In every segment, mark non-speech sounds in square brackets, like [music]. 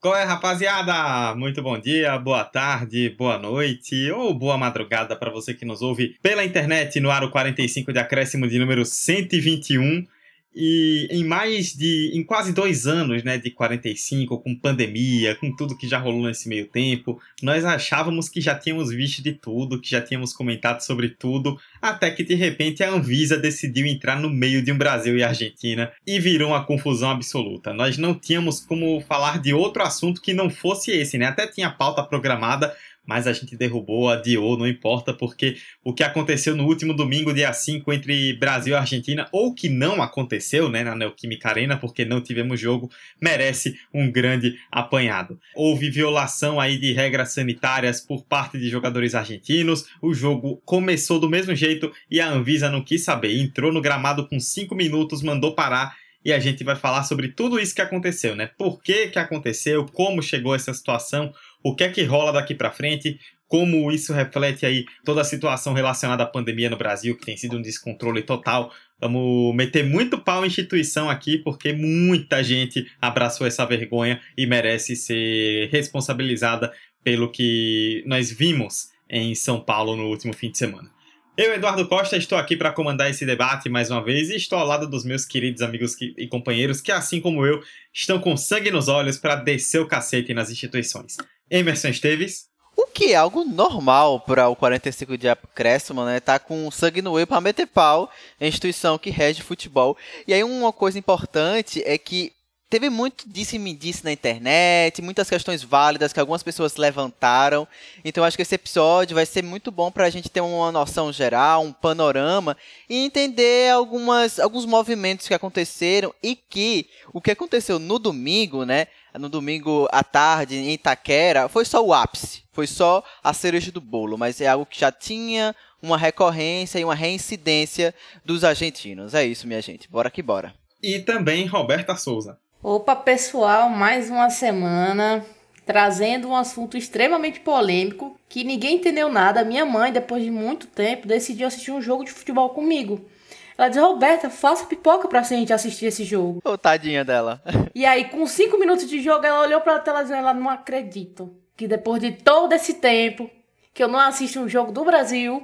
Qual é, rapaziada? Muito bom dia, boa tarde, boa noite ou boa madrugada para você que nos ouve pela internet no Aro 45 de acréscimo de número 121. E em mais de. em quase dois anos, né, de 45, com pandemia, com tudo que já rolou nesse meio tempo, nós achávamos que já tínhamos visto de tudo, que já tínhamos comentado sobre tudo, até que de repente a Anvisa decidiu entrar no meio de um Brasil e Argentina e virou uma confusão absoluta. Nós não tínhamos como falar de outro assunto que não fosse esse, né? Até tinha pauta programada, mas a gente derrubou, adiou, não importa, porque o que aconteceu no último domingo, dia 5, entre Brasil e Argentina, ou que não aconteceu, né, na Neoquímica Arena, porque não tivemos jogo, merece um grande apanhado. Houve violação aí de regras sanitárias por parte de jogadores argentinos, o jogo começou do mesmo jeito e a Anvisa não quis saber, entrou no gramado com 5 minutos, mandou parar e a gente vai falar sobre tudo isso que aconteceu, né? Por que que aconteceu, como chegou essa situação, o que é que rola daqui para frente, como isso reflete aí toda a situação relacionada à pandemia no Brasil, que tem sido um descontrole total. Vamos meter muito pau em instituição aqui, porque muita gente abraçou essa vergonha e merece ser responsabilizada pelo que nós vimos em São Paulo no último fim de semana. Eu, Eduardo Costa, estou aqui para comandar esse debate mais uma vez e estou ao lado dos meus queridos amigos e companheiros que, assim como eu, estão com sangue nos olhos para descer o cacete nas instituições. Emerson Esteves. O que é algo normal para o 45 de acréscimo, né? Tá com sangue no olho para meter pau em instituição que rege futebol. E aí uma coisa importante é que Teve muito disse e me disse na internet, muitas questões válidas que algumas pessoas levantaram. Então acho que esse episódio vai ser muito bom para a gente ter uma noção geral, um panorama e entender algumas, alguns movimentos que aconteceram e que o que aconteceu no domingo, né? No domingo à tarde em Itaquera, foi só o ápice, foi só a cereja do bolo, mas é algo que já tinha uma recorrência e uma reincidência dos argentinos. É isso, minha gente. Bora que bora. E também Roberta Souza. Opa, pessoal, mais uma semana trazendo um assunto extremamente polêmico que ninguém entendeu nada. Minha mãe, depois de muito tempo, decidiu assistir um jogo de futebol comigo. Ela disse, Roberta, faça pipoca pra gente assistir esse jogo. Ô, tadinha dela. [laughs] E aí, com cinco minutos de jogo, ela olhou pra tela e ela não acredito que depois de todo esse tempo que eu não assisto um jogo do Brasil,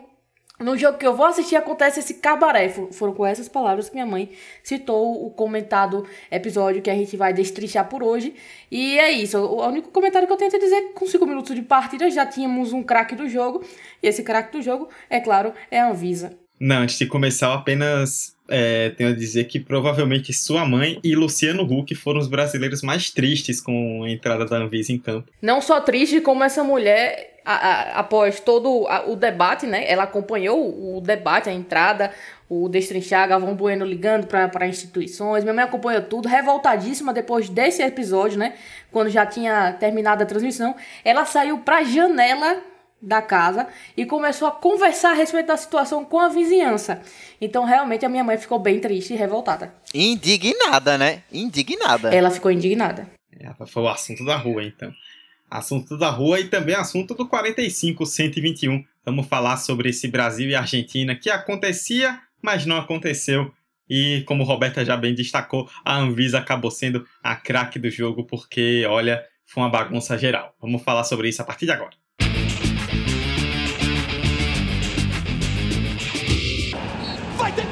no jogo que eu vou assistir acontece esse cabaré. Foram com essas palavras que minha mãe citou o comentado episódio que a gente vai destrinchar por hoje. E é isso. O único comentário que eu tento é dizer que com 5 minutos de partida já tínhamos um craque do jogo. E esse craque do jogo, é claro, é a Anvisa. Não, antes de começar, apenas é, tenho a dizer que provavelmente sua mãe e Luciano Huck foram os brasileiros mais tristes com a entrada da Anvisa em campo. Não só triste, como essa mulher a, a, após todo a, o debate, né? Ela acompanhou o debate, a entrada, o destrinchar, Galvão Bueno ligando para instituições. Minha mãe acompanhou tudo, revoltadíssima depois desse episódio, né? Quando já tinha terminado a transmissão. Ela saiu para a janela da casa e começou a conversar a respeito da situação com a vizinhança. Então, realmente, a minha mãe ficou bem triste e revoltada. Indignada, né? Indignada. Ela ficou indignada. Ela foi o assunto da rua, então assunto da rua e também assunto do 45 121. Vamos falar sobre esse Brasil e Argentina que acontecia, mas não aconteceu. E como Roberta já bem destacou, a Anvisa acabou sendo a craque do jogo porque, olha, foi uma bagunça geral. Vamos falar sobre isso a partir de agora.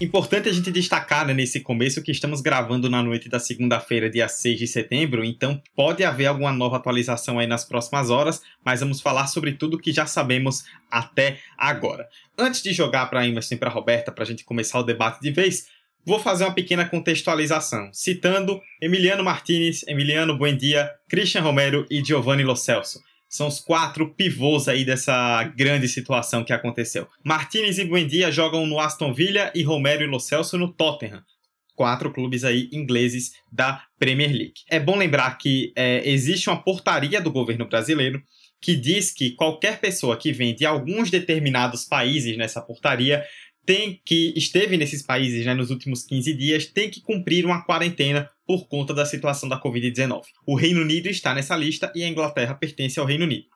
Importante a gente destacar né, nesse começo que estamos gravando na noite da segunda-feira, dia 6 de setembro, então pode haver alguma nova atualização aí nas próximas horas, mas vamos falar sobre tudo que já sabemos até agora. Antes de jogar para a Emerson e para a Roberta, para a gente começar o debate de vez, Vou fazer uma pequena contextualização, citando Emiliano Martinez, Emiliano Buendia, Christian Romero e Giovanni Lo Celso. São os quatro pivôs aí dessa grande situação que aconteceu. Martinez e Buendia jogam no Aston Villa e Romero e Lo Celso no Tottenham. Quatro clubes aí ingleses da Premier League. É bom lembrar que é, existe uma portaria do governo brasileiro que diz que qualquer pessoa que vem de alguns determinados países nessa portaria tem que esteve nesses países né, nos últimos 15 dias tem que cumprir uma quarentena por conta da situação da Covid-19. O Reino Unido está nessa lista e a Inglaterra pertence ao Reino Unido.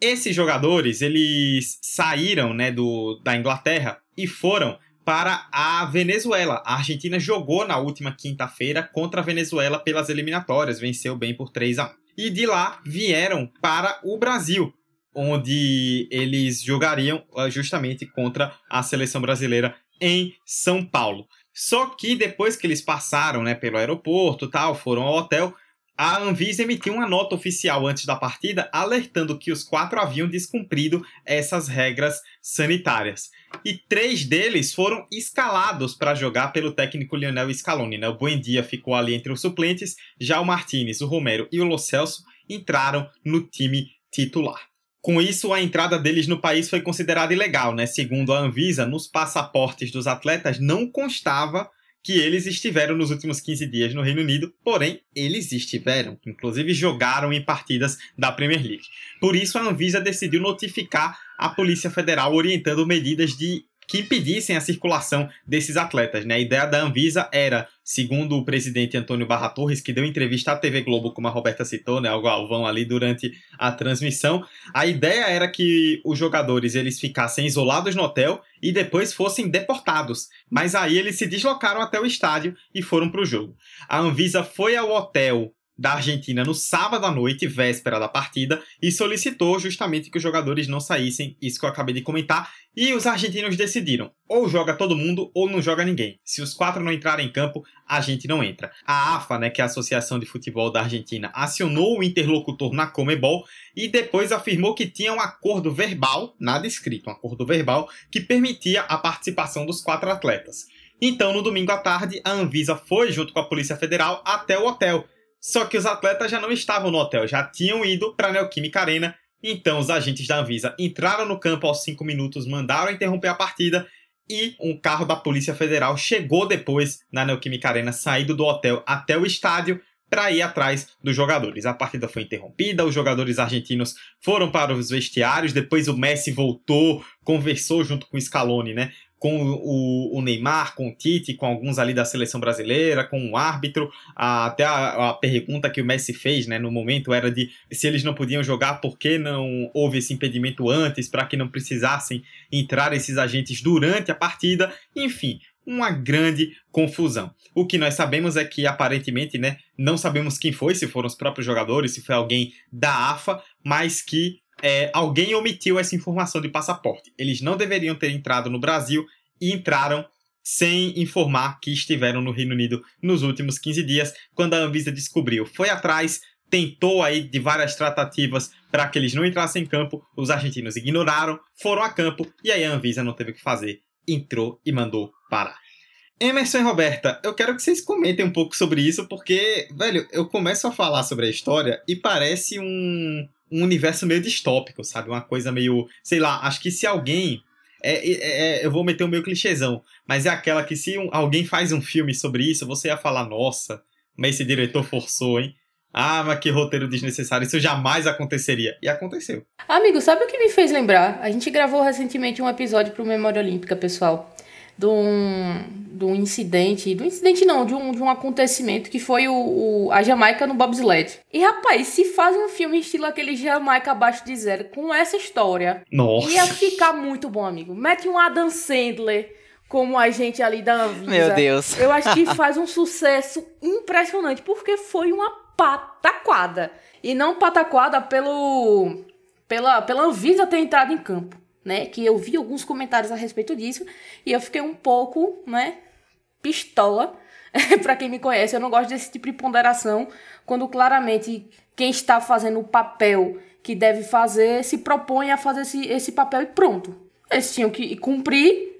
Esses jogadores eles saíram né, do, da Inglaterra e foram para a Venezuela. A Argentina jogou na última quinta-feira contra a Venezuela pelas eliminatórias, venceu bem por 3 a 1. E de lá vieram para o Brasil, onde eles jogariam ah, justamente contra a seleção brasileira em São Paulo. Só que depois que eles passaram, né, pelo aeroporto, tal, foram ao hotel, a Anvisa emitiu uma nota oficial antes da partida alertando que os quatro haviam descumprido essas regras sanitárias. E três deles foram escalados para jogar pelo técnico Lionel Scaloni. Né? O Buendia ficou ali entre os suplentes, já o Martinez, o Romero e o Lo Celso entraram no time titular. Com isso, a entrada deles no país foi considerada ilegal, né? Segundo a Anvisa, nos passaportes dos atletas não constava que eles estiveram nos últimos 15 dias no Reino Unido, porém, eles estiveram, inclusive jogaram em partidas da Premier League. Por isso, a Anvisa decidiu notificar a Polícia Federal orientando medidas de que impedissem a circulação desses atletas. Né? A ideia da Anvisa era, segundo o presidente Antônio Barra Torres, que deu entrevista à TV Globo, como a Roberta citou, né, ao Galvão ali durante a transmissão, a ideia era que os jogadores eles ficassem isolados no hotel e depois fossem deportados. Mas aí eles se deslocaram até o estádio e foram para o jogo. A Anvisa foi ao hotel da Argentina no sábado à noite, véspera da partida, e solicitou justamente que os jogadores não saíssem, isso que eu acabei de comentar, e os argentinos decidiram: ou joga todo mundo ou não joga ninguém. Se os quatro não entrarem em campo, a gente não entra. A AFA, né, que é a Associação de Futebol da Argentina, acionou o interlocutor na Comebol e depois afirmou que tinha um acordo verbal, nada escrito, um acordo verbal, que permitia a participação dos quatro atletas. Então, no domingo à tarde, a Anvisa foi junto com a Polícia Federal até o hotel só que os atletas já não estavam no hotel, já tinham ido para a Neoquímica Arena. Então os agentes da Anvisa entraram no campo aos 5 minutos, mandaram interromper a partida e um carro da Polícia Federal chegou depois na Neoquímica Arena, saído do hotel até o estádio para ir atrás dos jogadores. A partida foi interrompida, os jogadores argentinos foram para os vestiários, depois o Messi voltou, conversou junto com o Scaloni, né? Com o, o, Neymar, com o Tite, com alguns ali da seleção brasileira, com o árbitro. até a, a, pergunta que o Messi fez né, no momento era de se eles não podiam jogar, por que não houve esse impedimento antes, para que não precisassem entrar esses agentes durante a partida. Enfim, uma grande confusão. O que nós sabemos é que aparentemente, né, não sabemos quem foi, se foram os próprios jogadores, se foi alguém da AFA, mas que é, alguém omitiu essa informação de passaporte. Eles não deveriam ter entrado no Brasil e entraram sem informar que estiveram no Reino Unido nos últimos 15 dias, quando a Anvisa descobriu. Foi atrás, tentou aí de várias tratativas para que eles não entrassem em campo, os argentinos ignoraram, foram a campo e aí a Anvisa não teve o que fazer, entrou e mandou parar. Emerson e Roberta, eu quero que vocês comentem um pouco sobre isso, porque, velho, eu começo a falar sobre a história e parece um, um universo meio distópico, sabe? Uma coisa meio. Sei lá, acho que se alguém. É, é, é, eu vou meter o meu clichêzão, mas é aquela que se um, alguém faz um filme sobre isso, você ia falar, nossa, mas esse diretor forçou, hein? Ah, mas que roteiro desnecessário, isso jamais aconteceria. E aconteceu. Amigo, sabe o que me fez lembrar? A gente gravou recentemente um episódio pro Memória Olímpica, pessoal de um, de um incidente, do incidente não, de um, de um acontecimento que foi o, o, a Jamaica no bobsled. E rapaz, se faz um filme estilo aquele Jamaica abaixo de zero com essa história, Nossa. ia ficar muito bom, amigo. Mete um Adam Sandler como a gente ali da Anvisa. Meu Deus. Eu acho que faz um sucesso impressionante, porque foi uma pataquada. E não pataquada pelo pela, pela Anvisa ter entrado em campo né? Que eu vi alguns comentários a respeito disso e eu fiquei um pouco, né? Pistola. [laughs] para quem me conhece, eu não gosto desse tipo de ponderação quando claramente quem está fazendo o papel que deve fazer se propõe a fazer esse, esse papel e pronto. Eles tinham que cumprir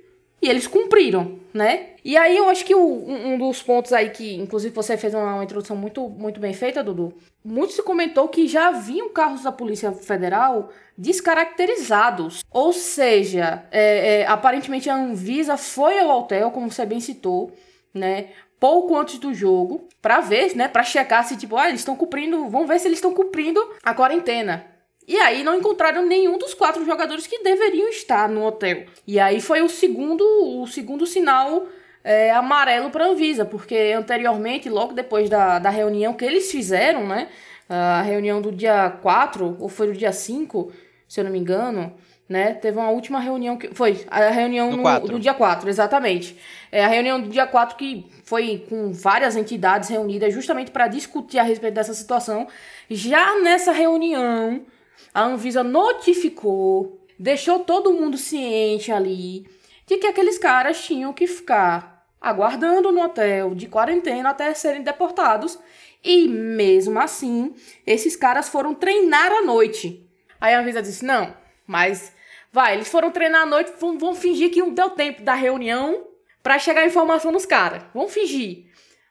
e eles cumpriram, né? E aí eu acho que o, um, dos pontos aí que, inclusive, você fez uma, uma, introdução muito, muito bem feita, Dudu. Muito se comentou que já haviam carros da Polícia Federal descaracterizados. Ou seja, é, é, aparentemente a Anvisa foi ao hotel, como você bem citou, né? Pouco antes do jogo, para ver, né? Para checar se, tipo, ah, eles estão cumprindo. Vamos ver se eles estão cumprindo a quarentena. E aí não encontraram nenhum dos quatro jogadores que deveriam estar no hotel. E aí foi o segundo, o segundo sinal é, amarelo para a Anvisa, porque anteriormente, logo depois da, da reunião que eles fizeram, né? A reunião do dia 4, ou foi do dia 5, se eu não me engano, né? Teve uma última reunião que. Foi, a reunião no, do dia 4, exatamente. É a reunião do dia 4 que foi com várias entidades reunidas justamente para discutir a respeito dessa situação. Já nessa reunião, a Anvisa notificou, deixou todo mundo ciente ali de que aqueles caras tinham que ficar aguardando no hotel de quarentena até serem deportados. E mesmo assim, esses caras foram treinar à noite. Aí a Anvisa disse: não, mas vai, eles foram treinar à noite, vão, vão fingir que não deu tempo da reunião para chegar a informação nos caras. Vamos fingir.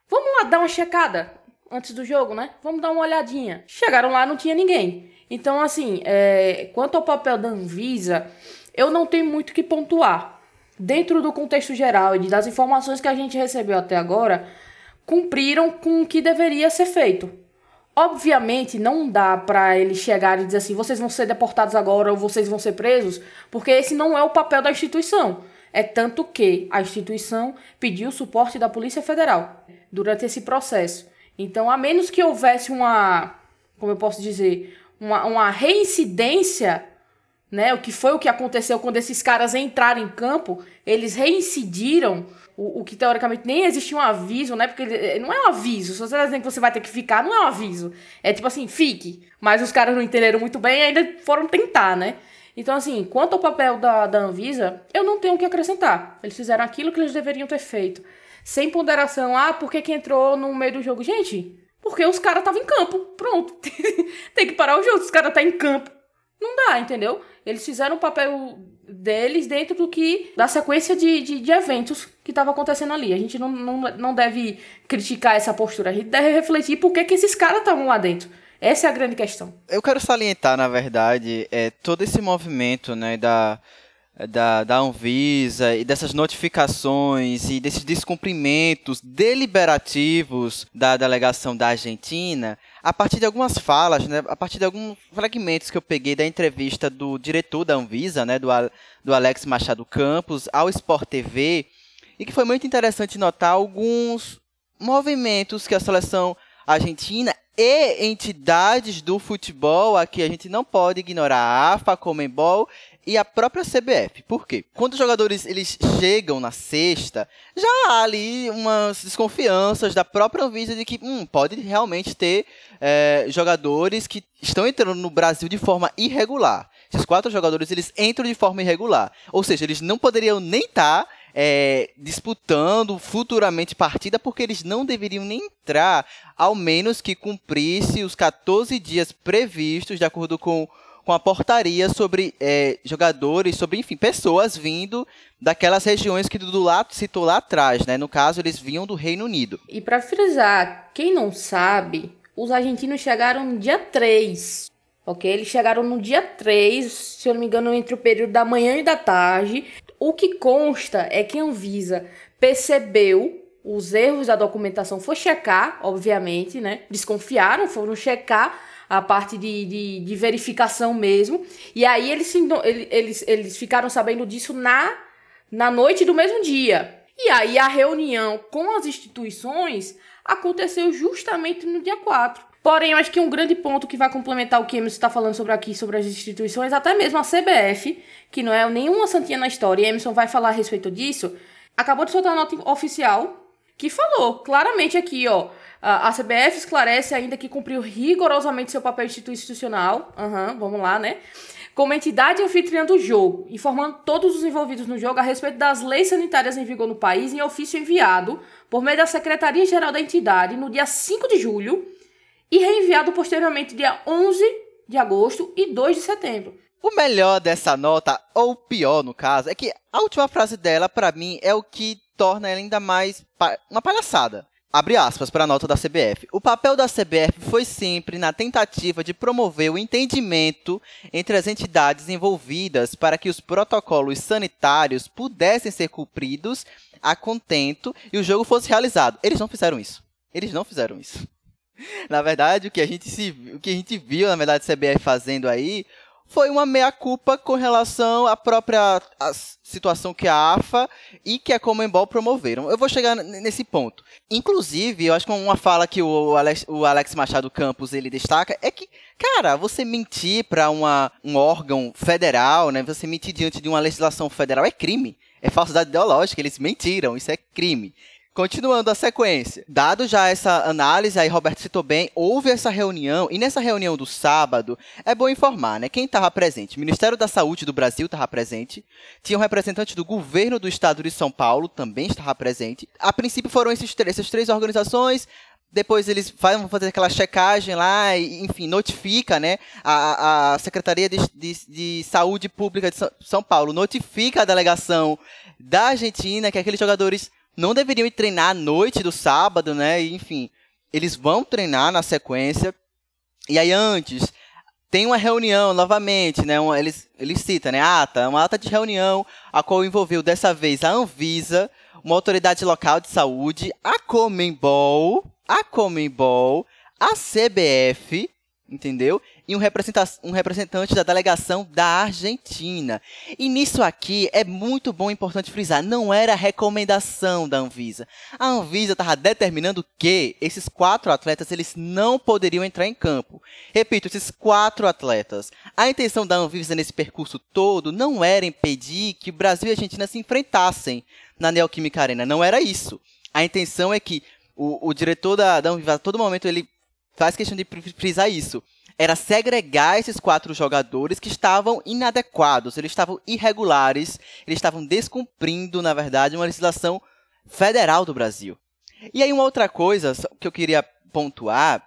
Vamos lá dar uma checada antes do jogo, né? Vamos dar uma olhadinha. Chegaram lá, não tinha ninguém. Então, assim, é, quanto ao papel da Anvisa, eu não tenho muito que pontuar. Dentro do contexto geral e das informações que a gente recebeu até agora, cumpriram com o que deveria ser feito. Obviamente, não dá para eles chegarem e dizer assim: vocês vão ser deportados agora ou vocês vão ser presos, porque esse não é o papel da instituição. É tanto que a instituição pediu suporte da Polícia Federal durante esse processo. Então, a menos que houvesse uma, como eu posso dizer, uma, uma reincidência, né? O que foi o que aconteceu quando esses caras entraram em campo, eles reincidiram o, o que teoricamente nem existia um aviso, né? Porque ele, não é um aviso. Se você tá dizendo que você vai ter que ficar, não é um aviso. É tipo assim, fique. Mas os caras não entenderam muito bem e ainda foram tentar, né? Então, assim, quanto ao papel da, da Anvisa, eu não tenho o que acrescentar. Eles fizeram aquilo que eles deveriam ter feito. Sem ponderação, ah, por que, que entrou no meio do jogo? Gente, porque os caras estavam em campo. Pronto. [laughs] Tem que parar o jogo. Os caras estão tá em campo. Não dá, entendeu? Eles fizeram o papel deles dentro do que. da sequência de, de, de eventos que estava acontecendo ali. A gente não, não, não deve criticar essa postura. A gente deve refletir por que, que esses caras estavam lá dentro. Essa é a grande questão. Eu quero salientar, na verdade, é, todo esse movimento né, da, da, da Anvisa e dessas notificações e desses descumprimentos deliberativos da delegação da Argentina, a partir de algumas falas, né, a partir de alguns fragmentos que eu peguei da entrevista do diretor da Anvisa, né, do, do Alex Machado Campos, ao Sport TV, e que foi muito interessante notar alguns movimentos que a seleção argentina e entidades do futebol, aqui a gente não pode ignorar a AFA, a Comembol e a própria CBF. Por quê? Quando os jogadores eles chegam na sexta, já há ali umas desconfianças da própria Anvisa de que hum, pode realmente ter é, jogadores que estão entrando no Brasil de forma irregular. Esses quatro jogadores eles entram de forma irregular, ou seja, eles não poderiam nem estar tá, é, disputando futuramente partida, porque eles não deveriam nem entrar, ao menos que cumprisse os 14 dias previstos, de acordo com com a portaria sobre é, jogadores, sobre, enfim, pessoas vindo daquelas regiões que do lado citou lá atrás, né? No caso, eles vinham do Reino Unido. E para frisar, quem não sabe, os argentinos chegaram no dia 3, ok? Eles chegaram no dia 3, se eu não me engano, entre o período da manhã e da tarde. O que consta é que a Anvisa percebeu os erros da documentação, foi checar, obviamente, né? Desconfiaram, foram checar a parte de, de, de verificação mesmo. E aí eles, eles, eles ficaram sabendo disso na, na noite do mesmo dia. E aí a reunião com as instituições aconteceu justamente no dia 4. Porém, eu acho que um grande ponto que vai complementar o que Emerson está falando sobre aqui, sobre as instituições, até mesmo a CBF, que não é nenhuma santinha na história, e Emerson vai falar a respeito disso, acabou de soltar uma nota oficial que falou claramente aqui, ó, a CBF esclarece ainda que cumpriu rigorosamente seu papel institucional, uhum, vamos lá, né? Como entidade anfitriã do jogo, informando todos os envolvidos no jogo a respeito das leis sanitárias em vigor no país em ofício enviado por meio da Secretaria-Geral da entidade no dia 5 de julho e reenviado posteriormente dia 11 de agosto e 2 de setembro. O melhor dessa nota, ou pior no caso, é que a última frase dela, para mim, é o que torna ela ainda mais pa uma palhaçada. Abre aspas para a nota da CBF. O papel da CBF foi sempre na tentativa de promover o entendimento entre as entidades envolvidas para que os protocolos sanitários pudessem ser cumpridos a contento e o jogo fosse realizado. Eles não fizeram isso. Eles não fizeram isso. [laughs] Na verdade, o que a gente se, o que a gente viu, na verdade, a CBF fazendo aí foi uma meia-culpa com relação à própria situação que a AFA e que a Comembol promoveram. Eu vou chegar nesse ponto. Inclusive, eu acho que uma fala que o Alex, o Alex Machado Campos ele destaca é que, cara, você mentir para um órgão federal, né, você mentir diante de uma legislação federal é crime. É falsidade ideológica, eles mentiram, isso é crime. Continuando a sequência. Dado já essa análise, aí Roberto citou bem, houve essa reunião, e nessa reunião do sábado, é bom informar, né? Quem estava presente? O Ministério da Saúde do Brasil estava presente, tinha um representante do governo do estado de São Paulo, também estava presente. A princípio foram esses, essas três organizações, depois eles vão fazer aquela checagem lá, e, enfim, notifica, né? A, a Secretaria de, de, de, Saúde Pública de São Paulo notifica a delegação da Argentina que aqueles jogadores não deveriam ir treinar à noite do sábado, né? Enfim, eles vão treinar na sequência. E aí antes tem uma reunião novamente, né? Um, eles, eles citam, né? Ata, uma ata de reunião, a qual envolveu dessa vez a Anvisa, uma autoridade local de saúde, a Comembol, a Comembol, a CBF, entendeu? E um, um representante da delegação da Argentina. E nisso aqui é muito bom e importante frisar, não era recomendação da Anvisa. A Anvisa estava determinando que esses quatro atletas eles não poderiam entrar em campo. Repito, esses quatro atletas. A intenção da Anvisa nesse percurso todo não era impedir que Brasil e Argentina se enfrentassem na Neoquímica Arena, não era isso. A intenção é que o, o diretor da, da Anvisa, a todo momento, ele faz questão de frisar isso era segregar esses quatro jogadores que estavam inadequados, eles estavam irregulares, eles estavam descumprindo, na verdade, uma legislação federal do Brasil. E aí uma outra coisa que eu queria pontuar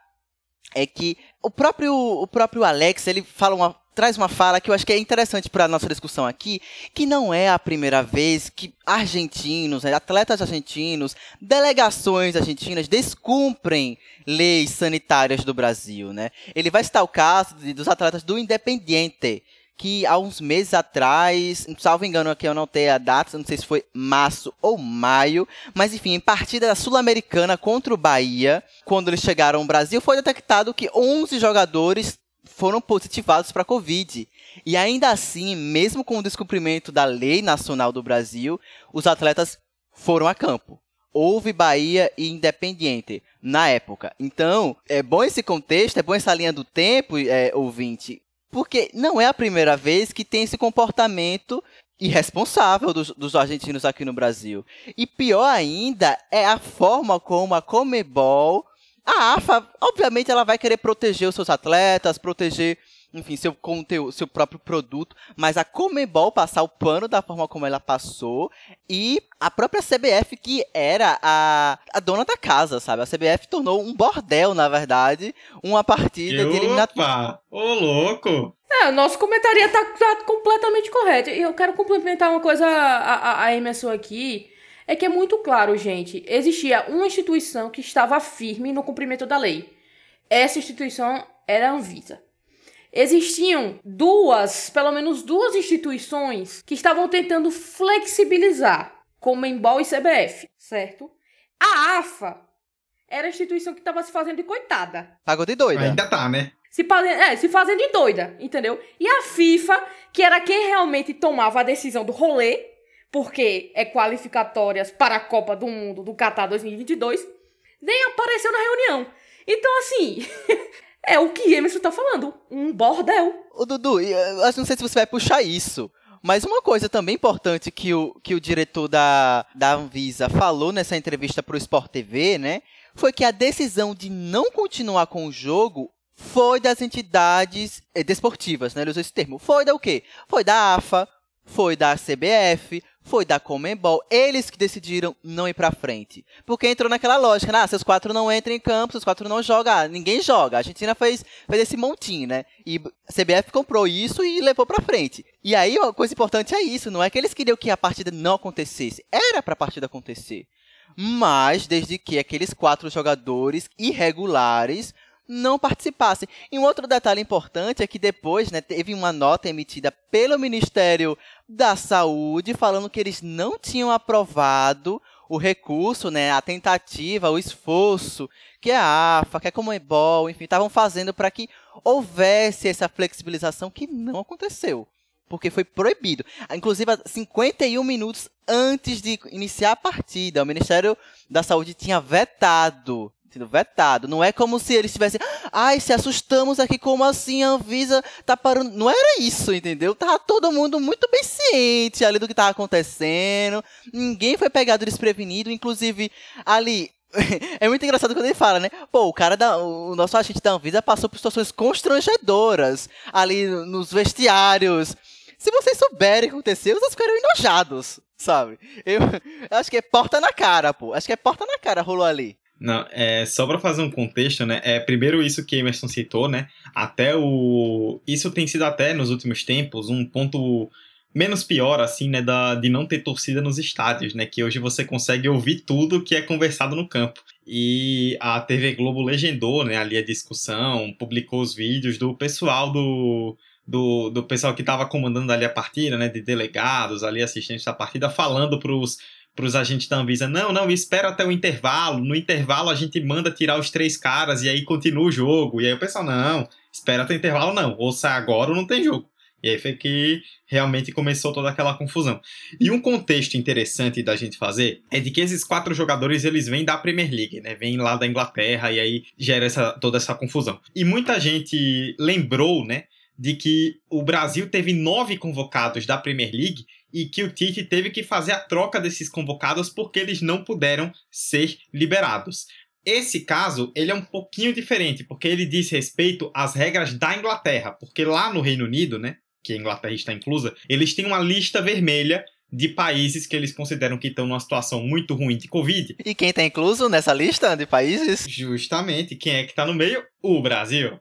é que o próprio, o próprio Alex, ele fala uma, traz uma fala que eu acho que é interessante para a nossa discussão aqui, que não é a primeira vez que argentinos, né, atletas argentinos, delegações argentinas descumprem leis sanitárias do Brasil, né? Ele vai citar o caso de, dos atletas do Independiente, que há uns meses atrás, salvo engano aqui eu não tenho a data, não sei se foi março ou maio, mas enfim, em partida da Sul-Americana contra o Bahia, quando eles chegaram ao Brasil, foi detectado que 11 jogadores foram positivados para a Covid. E ainda assim, mesmo com o descumprimento da lei nacional do Brasil, os atletas foram a campo. Houve Bahia e Independiente na época. Então, é bom esse contexto, é bom essa linha do tempo, é, ouvinte, porque não é a primeira vez que tem esse comportamento irresponsável dos, dos, argentinos aqui no Brasil. E pior ainda é a forma como a Comebol, a AFA, obviamente ela vai querer proteger os seus atletas, proteger enfim, seu conteúdo, seu próprio produto, mas a Comebol passar o pano da forma como ela passou e a própria CBF que era a, a dona da casa, sabe? A CBF tornou um bordel, na verdade, uma partida de eliminatória. Ô, louco! É, o nosso comentário tá, tá completamente correto. E eu quero complementar uma coisa a, a, a Emerson aqui. É que é muito claro, gente. Existia uma instituição que estava firme no cumprimento da lei. Essa instituição era a Anvisa existiam duas, pelo menos duas instituições que estavam tentando flexibilizar, como Embol e CBF, certo? A AFA era a instituição que estava se fazendo de coitada. Pagou de doida. Ainda tá, né? Se fazendo, é, se fazendo de doida, entendeu? E a FIFA, que era quem realmente tomava a decisão do rolê, porque é qualificatórias para a Copa do Mundo do Qatar 2022, nem apareceu na reunião. Então, assim, [laughs] É o que Emerson tá falando. Um bordel. O Dudu, eu não sei se você vai puxar isso. Mas uma coisa também importante que o, que o diretor da, da Anvisa falou nessa entrevista para o Sport TV, né? Foi que a decisão de não continuar com o jogo foi das entidades eh, desportivas, né? Ele usou esse termo. Foi da o quê? Foi da AFA, foi da CBF, foi da Comembol, eles que decidiram não ir pra frente. Porque entrou naquela lógica, né? Ah, seus quatro não entram em campo, seus quatro não jogam, ah, ninguém joga. A Argentina fez, fez esse montinho, né? E a CBF comprou isso e levou pra frente. E aí, uma coisa importante é isso, não é que eles queriam que a partida não acontecesse, era pra partida acontecer. Mas, desde que aqueles quatro jogadores irregulares não participassem. E um outro detalhe importante é que depois né, teve uma nota emitida pelo Ministério da Saúde falando que eles não tinham aprovado o recurso, né, a tentativa, o esforço que a AFA, que a Comebol, enfim, estavam fazendo para que houvesse essa flexibilização que não aconteceu. Porque foi proibido. Inclusive, 51 minutos antes de iniciar a partida, o Ministério da Saúde tinha vetado sendo vetado. Não é como se eles tivessem, ai, se assustamos aqui, como assim a Anvisa tá parando. Não era isso, entendeu? Tava todo mundo muito bem ciente ali do que tava acontecendo. Ninguém foi pegado desprevenido, inclusive ali. [laughs] é muito engraçado quando ele fala, né? Pô, o cara da. O nosso agente da Anvisa passou por situações constrangedoras ali nos vestiários. Se vocês souberem o que aconteceu, vocês ficaram enojados, sabe? Eu, [laughs] eu acho que é porta na cara, pô. Acho que é porta na cara rolou ali. Não, é só para fazer um contexto, né? É primeiro isso que Emerson citou, né? Até o isso tem sido até nos últimos tempos um ponto menos pior assim, né, da de não ter torcida nos estádios, né? Que hoje você consegue ouvir tudo que é conversado no campo. E a TV Globo legendou, né, ali a discussão, publicou os vídeos do pessoal do do, do pessoal que estava comandando ali a partida, né, de delegados ali assistentes da partida, falando para os para os agentes da Anvisa, não, não, espera até o intervalo, no intervalo a gente manda tirar os três caras e aí continua o jogo. E aí o pessoal, não, espera até o intervalo não, ou sai agora ou não tem jogo. E aí foi que realmente começou toda aquela confusão. E um contexto interessante da gente fazer é de que esses quatro jogadores eles vêm da Premier League, né? Vêm lá da Inglaterra e aí gera essa, toda essa confusão. E muita gente lembrou, né, de que o Brasil teve nove convocados da Premier League e que o Tite teve que fazer a troca desses convocados porque eles não puderam ser liberados. Esse caso, ele é um pouquinho diferente, porque ele diz respeito às regras da Inglaterra, porque lá no Reino Unido, né, que a Inglaterra está inclusa, eles têm uma lista vermelha de países que eles consideram que estão numa situação muito ruim de Covid. E quem está incluso nessa lista de países? Justamente, quem é que está no meio? O Brasil.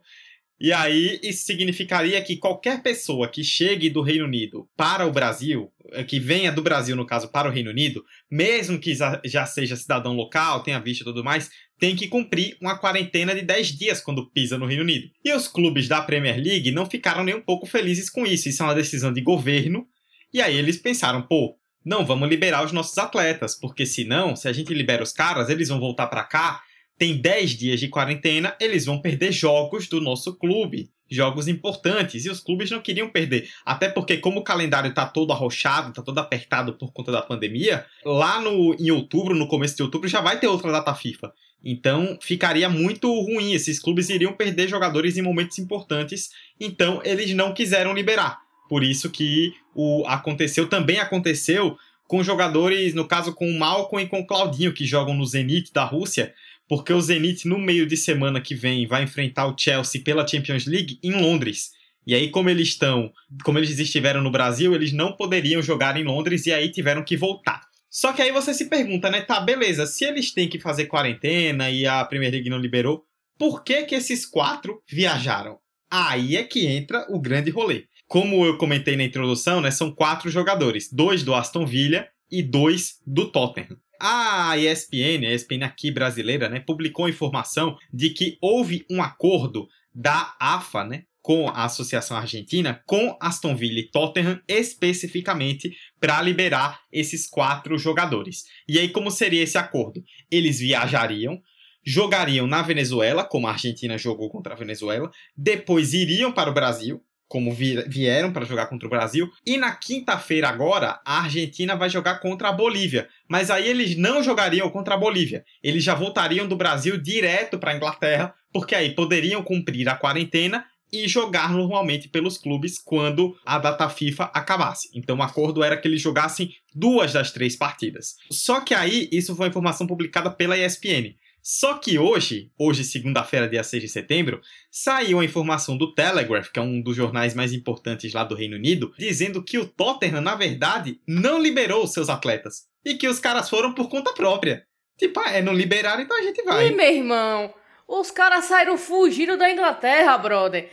E aí, isso significaria que qualquer pessoa que chegue do Reino Unido para o Brasil, eh, que venha do Brasil, no caso, para o Reino Unido, mesmo que já seja cidadão local, tenha visto e tudo mais, tem que cumprir uma quarentena de 10 dias quando pisa no Reino Unido. E os clubes da Premier League não ficaram nem um pouco felizes com isso. Isso é uma decisão de governo. E aí eles pensaram, pô, não, vamos liberar os nossos atletas, porque senão, se a gente libera os caras, eles vão voltar para cá tem 10 dias de quarentena, eles vão perder jogos do nosso clube. Jogos importantes. E os clubes não queriam perder. Até porque, como o calendário está todo arrochado, está todo apertado por conta da pandemia, lá no, em outubro, no começo de outubro, já vai ter outra data FIFA. Então ficaria muito ruim. Esses clubes iriam perder jogadores em momentos importantes. Então eles não quiseram liberar. Por isso que o aconteceu, também aconteceu com jogadores, no caso com o Malcolm e com o Claudinho, que jogam no Zenit da Rússia porque o Zenit no meio de semana que vem vai enfrentar o Chelsea pela Champions League em Londres. E aí, como eles estão, como eles estiveram no Brasil, eles não poderiam jogar em Londres e aí tiveram que voltar. Só que aí você se pergunta, né? Tá, beleza, se eles têm que fazer quarentena e a Premier League não liberou, por que que esses quatro viajaram? Aí é que entra o grande rolê. Como eu comentei na introdução, né, são quatro jogadores, dois do Aston Villa e dois do Tottenham. A ESPN, a ESPN aqui brasileira, né, publicou informação de que houve um acordo da AFA, né, com a Associação Argentina, com Aston Villa e Tottenham especificamente para liberar esses quatro jogadores. E aí como seria esse acordo? Eles viajariam, jogariam na Venezuela, como a Argentina jogou contra a Venezuela, depois iriam para o Brasil, como vieram para jogar contra o Brasil. E na quinta-feira, agora, a Argentina vai jogar contra a Bolívia. Mas aí eles não jogariam contra a Bolívia. Eles já voltariam do Brasil direto para a Inglaterra, porque aí poderiam cumprir a quarentena e jogar normalmente pelos clubes quando a data FIFA acabasse. Então o acordo era que eles jogassem duas das três partidas. Só que aí isso foi informação publicada pela ESPN. Só que hoje, hoje segunda-feira, dia 6 de setembro, saiu a informação do Telegraph, que é um dos jornais mais importantes lá do Reino Unido, dizendo que o Tottenham, na verdade, não liberou os seus atletas. E que os caras foram por conta própria. Tipo, ah, é, não liberaram, então a gente vai. E, meu irmão, os caras saíram fugindo da Inglaterra, brother.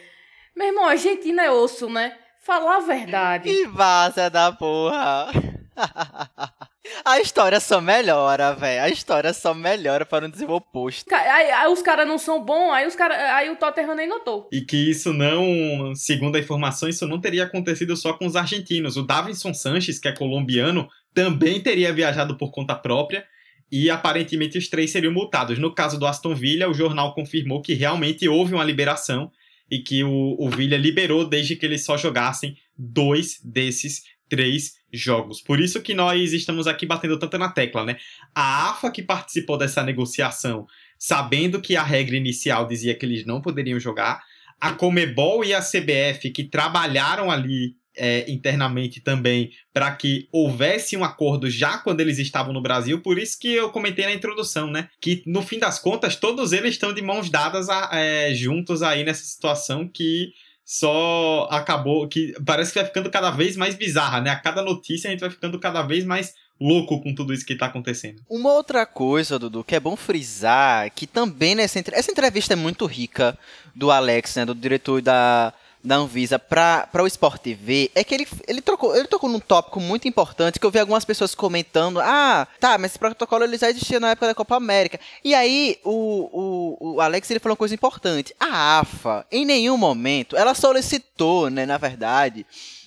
Meu irmão, a Argentina é osso, né? Falar a verdade. Que vaza da porra. [laughs] A história só melhora, velho. A história só melhora para não dizer o oposto. Aí, aí os caras não são bons, aí, os cara, aí o Tottenham nem notou. E que isso não, segundo a informação, isso não teria acontecido só com os argentinos. O Davinson Sanches, que é colombiano, também teria viajado por conta própria e aparentemente os três seriam multados. No caso do Aston Villa, o jornal confirmou que realmente houve uma liberação e que o, o Villa liberou desde que eles só jogassem dois desses três jogos. Por isso que nós estamos aqui batendo tanto na tecla, né? A AFA que participou dessa negociação, sabendo que a regra inicial dizia que eles não poderiam jogar, a Comebol e a CBF que trabalharam ali é, internamente também para que houvesse um acordo já quando eles estavam no Brasil. Por isso que eu comentei na introdução, né? Que no fim das contas todos eles estão de mãos dadas a, é, juntos aí nessa situação que só acabou que parece que vai ficando cada vez mais bizarra, né? A cada notícia a gente vai ficando cada vez mais louco com tudo isso que tá acontecendo. Uma outra coisa, Dudu, que é bom frisar, que também nessa essa entrevista é muito rica do Alex, né, do diretor da da Anvisa para o Sport TV é que ele, ele, trocou, ele tocou num tópico muito importante que eu vi algumas pessoas comentando: ah, tá, mas esse protocolo ele já existia na época da Copa América. E aí o, o, o Alex ele falou uma coisa importante: a AFA, em nenhum momento, ela solicitou, né, na verdade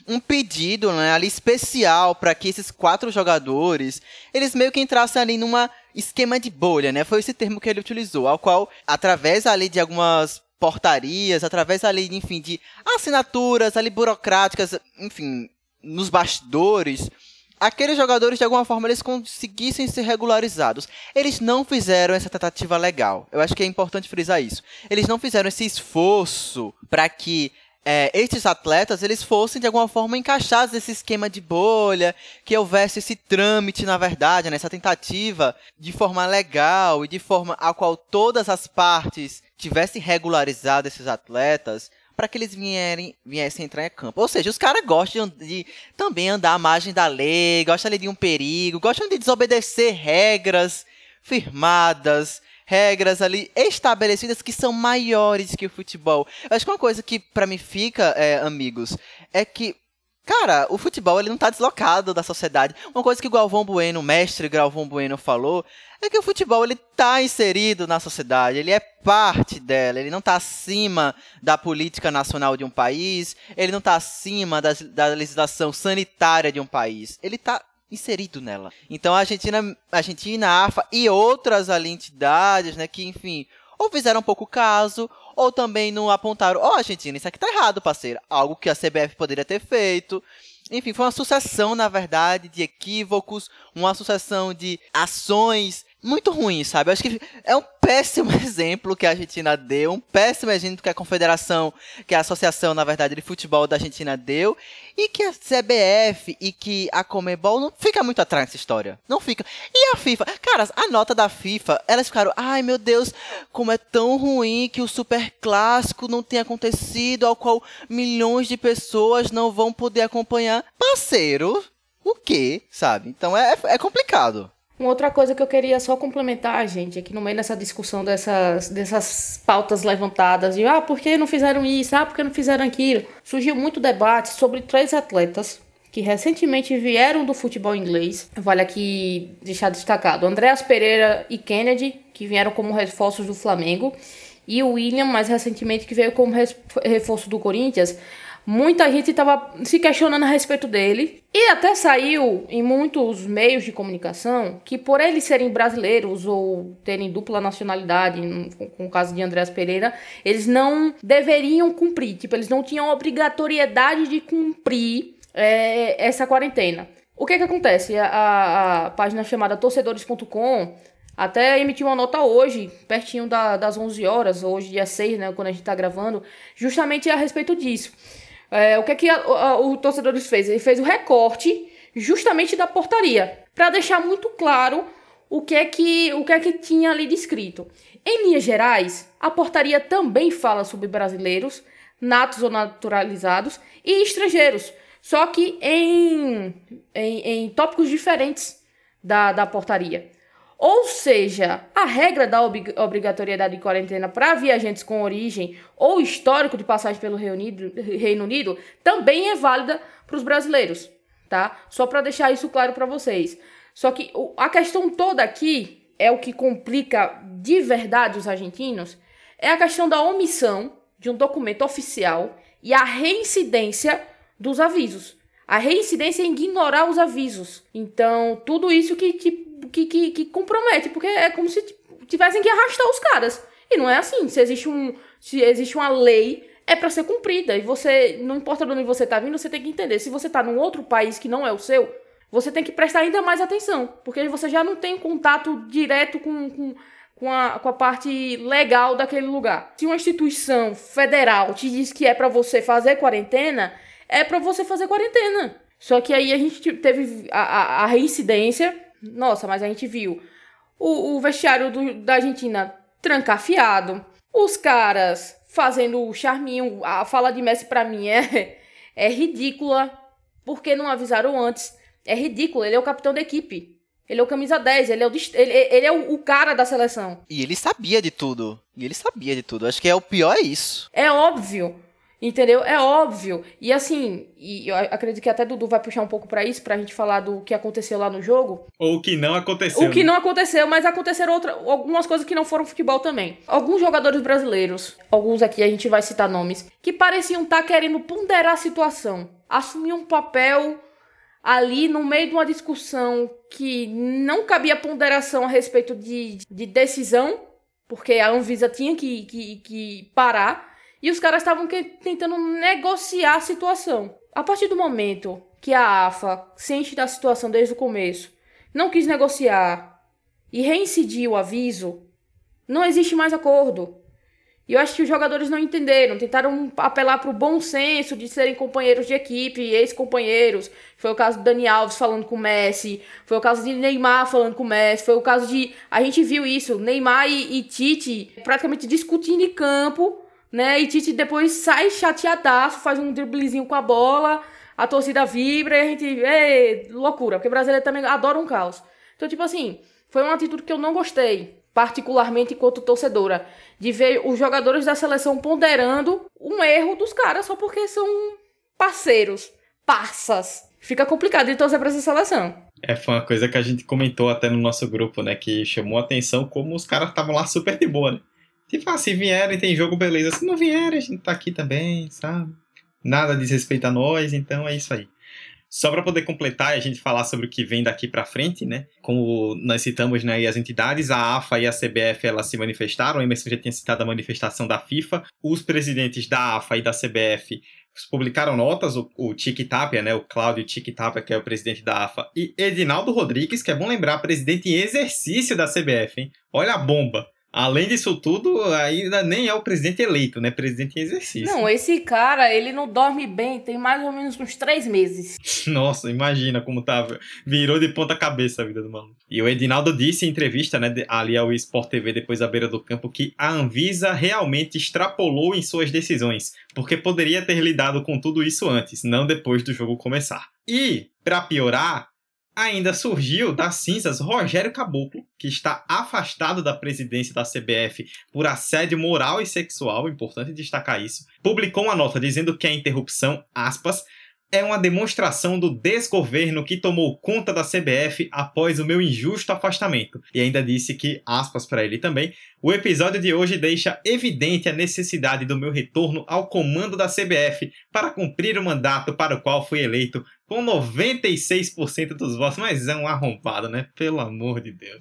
um pedido né, ali especial para que esses quatro jogadores eles meio que entrassem ali numa esquema de bolha, né? Foi esse termo que ele utilizou, ao qual através ali de algumas portarias, através ali, enfim, de assinaturas ali burocráticas, enfim, nos bastidores, aqueles jogadores de alguma forma eles conseguissem ser regularizados. Eles não fizeram essa tentativa legal. Eu acho que é importante frisar isso. Eles não fizeram esse esforço para que é, estes atletas eles fossem de alguma forma encaixados nesse esquema de bolha, que houvesse esse trâmite, na verdade, nessa né, tentativa de forma legal e de forma a qual todas as partes tivessem regularizado esses atletas para que eles vierem, viessem entrar em campo. Ou seja, os caras gostam de, de, também andar à margem da lei, gostam ali de um perigo, gostam de desobedecer regras firmadas, regras ali estabelecidas que são maiores que o futebol. Eu acho que uma coisa que para mim fica, é, amigos, é que Cara, o futebol ele não tá deslocado da sociedade. Uma coisa que o Galvão Bueno, o mestre Galvão Bueno falou, é que o futebol ele tá inserido na sociedade, ele é parte dela, ele não tá acima da política nacional de um país, ele não tá acima da, da legislação sanitária de um país. Ele tá inserido nela. Então a Argentina, a Argentina, a AFA e outras ali entidades, né, que enfim, ou fizeram pouco caso, ou também não apontaram, ó, oh, Argentina, isso aqui tá errado, parceiro. Algo que a CBF poderia ter feito. Enfim, foi uma sucessão, na verdade, de equívocos, uma sucessão de ações muito ruins, sabe? Eu acho que é um péssimo [laughs] exemplo que a Argentina deu, um péssimo exemplo que a Confederação, que a Associação, na verdade, de Futebol da Argentina deu, e que a CBF e que a Comebol não fica muito atrás dessa história. Não fica. E a FIFA? Cara, a nota da FIFA, elas ficaram, ai meu Deus, como é tão ruim que o Super Clássico não tenha acontecido, ao qual milhões de pessoas não vão poder acompanhar. Parceiro, o quê? Sabe? Então é, é complicado. Uma outra coisa que eu queria só complementar, gente, aqui no meio dessa discussão dessas, dessas pautas levantadas de ah, por que não fizeram isso? Ah, por que não fizeram aquilo? Surgiu muito debate sobre três atletas que recentemente vieram do futebol inglês. Vale aqui deixar destacado: Andreas Pereira e Kennedy, que vieram como reforços do Flamengo, e o William, mais recentemente, que veio como reforço do Corinthians muita gente estava se questionando a respeito dele. E até saiu em muitos meios de comunicação que, por eles serem brasileiros ou terem dupla nacionalidade, com o caso de Andréas Pereira, eles não deveriam cumprir. Tipo, eles não tinham obrigatoriedade de cumprir é, essa quarentena. O que que acontece? A, a página chamada torcedores.com até emitiu uma nota hoje, pertinho da, das 11 horas, hoje dia 6, né, quando a gente está gravando, justamente a respeito disso. É, o que, é que a, a, o torcedor fez? Ele fez o recorte justamente da portaria, para deixar muito claro o que é que o que é que tinha ali descrito. Em linhas gerais, a portaria também fala sobre brasileiros, natos ou naturalizados e estrangeiros, só que em, em, em tópicos diferentes da, da portaria. Ou seja, a regra da obrigatoriedade de quarentena para viajantes com origem ou histórico de passagem pelo Reino Unido, Reino Unido também é válida para os brasileiros, tá? Só para deixar isso claro para vocês. Só que a questão toda aqui é o que complica de verdade os argentinos, é a questão da omissão de um documento oficial e a reincidência dos avisos. A reincidência é ignorar os avisos. Então, tudo isso que, que que, que, que compromete, porque é como se tivessem que arrastar os caras. E não é assim. Se existe, um, se existe uma lei, é para ser cumprida. E você, não importa de onde você tá vindo, você tem que entender. Se você tá num outro país que não é o seu, você tem que prestar ainda mais atenção. Porque você já não tem contato direto com, com, com, a, com a parte legal daquele lugar. Se uma instituição federal te diz que é para você fazer quarentena, é para você fazer quarentena. Só que aí a gente teve a, a, a reincidência. Nossa, mas a gente viu o, o vestiário do, da Argentina trancafiado. Os caras fazendo o charminho. A fala de Messi pra mim é, é ridícula. Porque não avisaram antes. É ridículo. Ele é o capitão da equipe. Ele é o camisa 10, ele é o, ele, ele é o, o, cara da seleção. E ele sabia de tudo. E ele sabia de tudo. Acho que é o pior é isso. É óbvio. Entendeu? É óbvio. E assim, e eu acredito que até Dudu vai puxar um pouco para isso, pra gente falar do que aconteceu lá no jogo. Ou o que não aconteceu. O que né? não aconteceu, mas aconteceram outra, algumas coisas que não foram futebol também. Alguns jogadores brasileiros, alguns aqui a gente vai citar nomes, que pareciam estar tá querendo ponderar a situação. Assumir um papel ali no meio de uma discussão que não cabia ponderação a respeito de, de decisão, porque a Anvisa tinha que, que, que parar e os caras estavam tentando negociar a situação. A partir do momento que a AFA, ciente da situação desde o começo, não quis negociar e reincidiu o aviso, não existe mais acordo. E eu acho que os jogadores não entenderam, tentaram apelar para o bom senso de serem companheiros de equipe, ex-companheiros. Foi o caso do Dani Alves falando com o Messi, foi o caso de Neymar falando com o Messi, foi o caso de. A gente viu isso, Neymar e, e Tite praticamente discutindo em campo né? E Tite depois sai chateadaço, faz um driblezinho com a bola, a torcida vibra e a gente. É loucura, porque o brasileiro também adora um caos. Então, tipo assim, foi uma atitude que eu não gostei, particularmente enquanto torcedora, de ver os jogadores da seleção ponderando um erro dos caras só porque são parceiros, passas. Fica complicado de torcer pra essa seleção. É, foi uma coisa que a gente comentou até no nosso grupo, né? Que chamou a atenção como os caras estavam lá super de boa, né? Tipo, ah, se vierem tem jogo, beleza. Se não vierem, a gente tá aqui também, sabe? Nada diz respeito a nós, então é isso aí. Só para poder completar e a gente falar sobre o que vem daqui para frente, né? Como nós citamos né, as entidades, a AFA e a CBF elas se manifestaram. O Emerson já tinha citado a manifestação da FIFA. Os presidentes da AFA e da CBF publicaram notas, o, o Tic Tapia, né, o Cláudio Tic Tapia, que é o presidente da AFA, e Edinaldo Rodrigues, que é bom lembrar, presidente em exercício da CBF, hein? Olha a bomba. Além disso tudo, ainda nem é o presidente eleito, né? Presidente em exercício. Não, esse cara, ele não dorme bem, tem mais ou menos uns três meses. [laughs] Nossa, imagina como tava. Tá, virou de ponta cabeça a vida do maluco. E o Edinaldo disse em entrevista, né, ali ao Sport TV depois da beira do campo, que a Anvisa realmente extrapolou em suas decisões, porque poderia ter lidado com tudo isso antes, não depois do jogo começar. E, para piorar, Ainda surgiu das cinzas Rogério Caboclo, que está afastado da presidência da CBF por assédio moral e sexual, importante destacar isso. Publicou uma nota dizendo que a interrupção, aspas, é uma demonstração do desgoverno que tomou conta da CBF após o meu injusto afastamento. E ainda disse que, aspas para ele também, o episódio de hoje deixa evidente a necessidade do meu retorno ao comando da CBF para cumprir o mandato para o qual fui eleito com 96% dos votos. Mas é um arrombado, né? Pelo amor de Deus.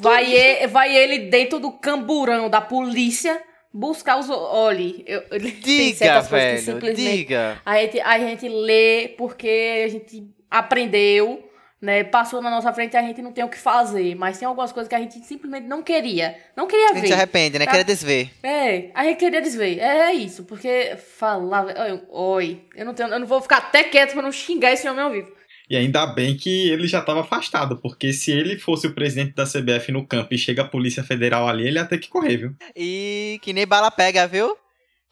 Vai, ele, vai ele dentro do camburão da polícia buscar os. Olhe, eu, diga, velho, diga. A gente, a gente lê porque a gente aprendeu, né? Passou na nossa frente e a gente não tem o que fazer. Mas tem algumas coisas que a gente simplesmente não queria. Não queria ver. A gente se arrepende, né? Tá? Queria desver. É, a gente queria desver. É, é isso, porque falava. Oi, eu não, tenho, eu não vou ficar até quieto pra não xingar esse homem ao vivo. E ainda bem que ele já estava afastado, porque se ele fosse o presidente da CBF no campo e chega a Polícia Federal ali, ele ia ter que correr, viu? E que nem bala pega, viu?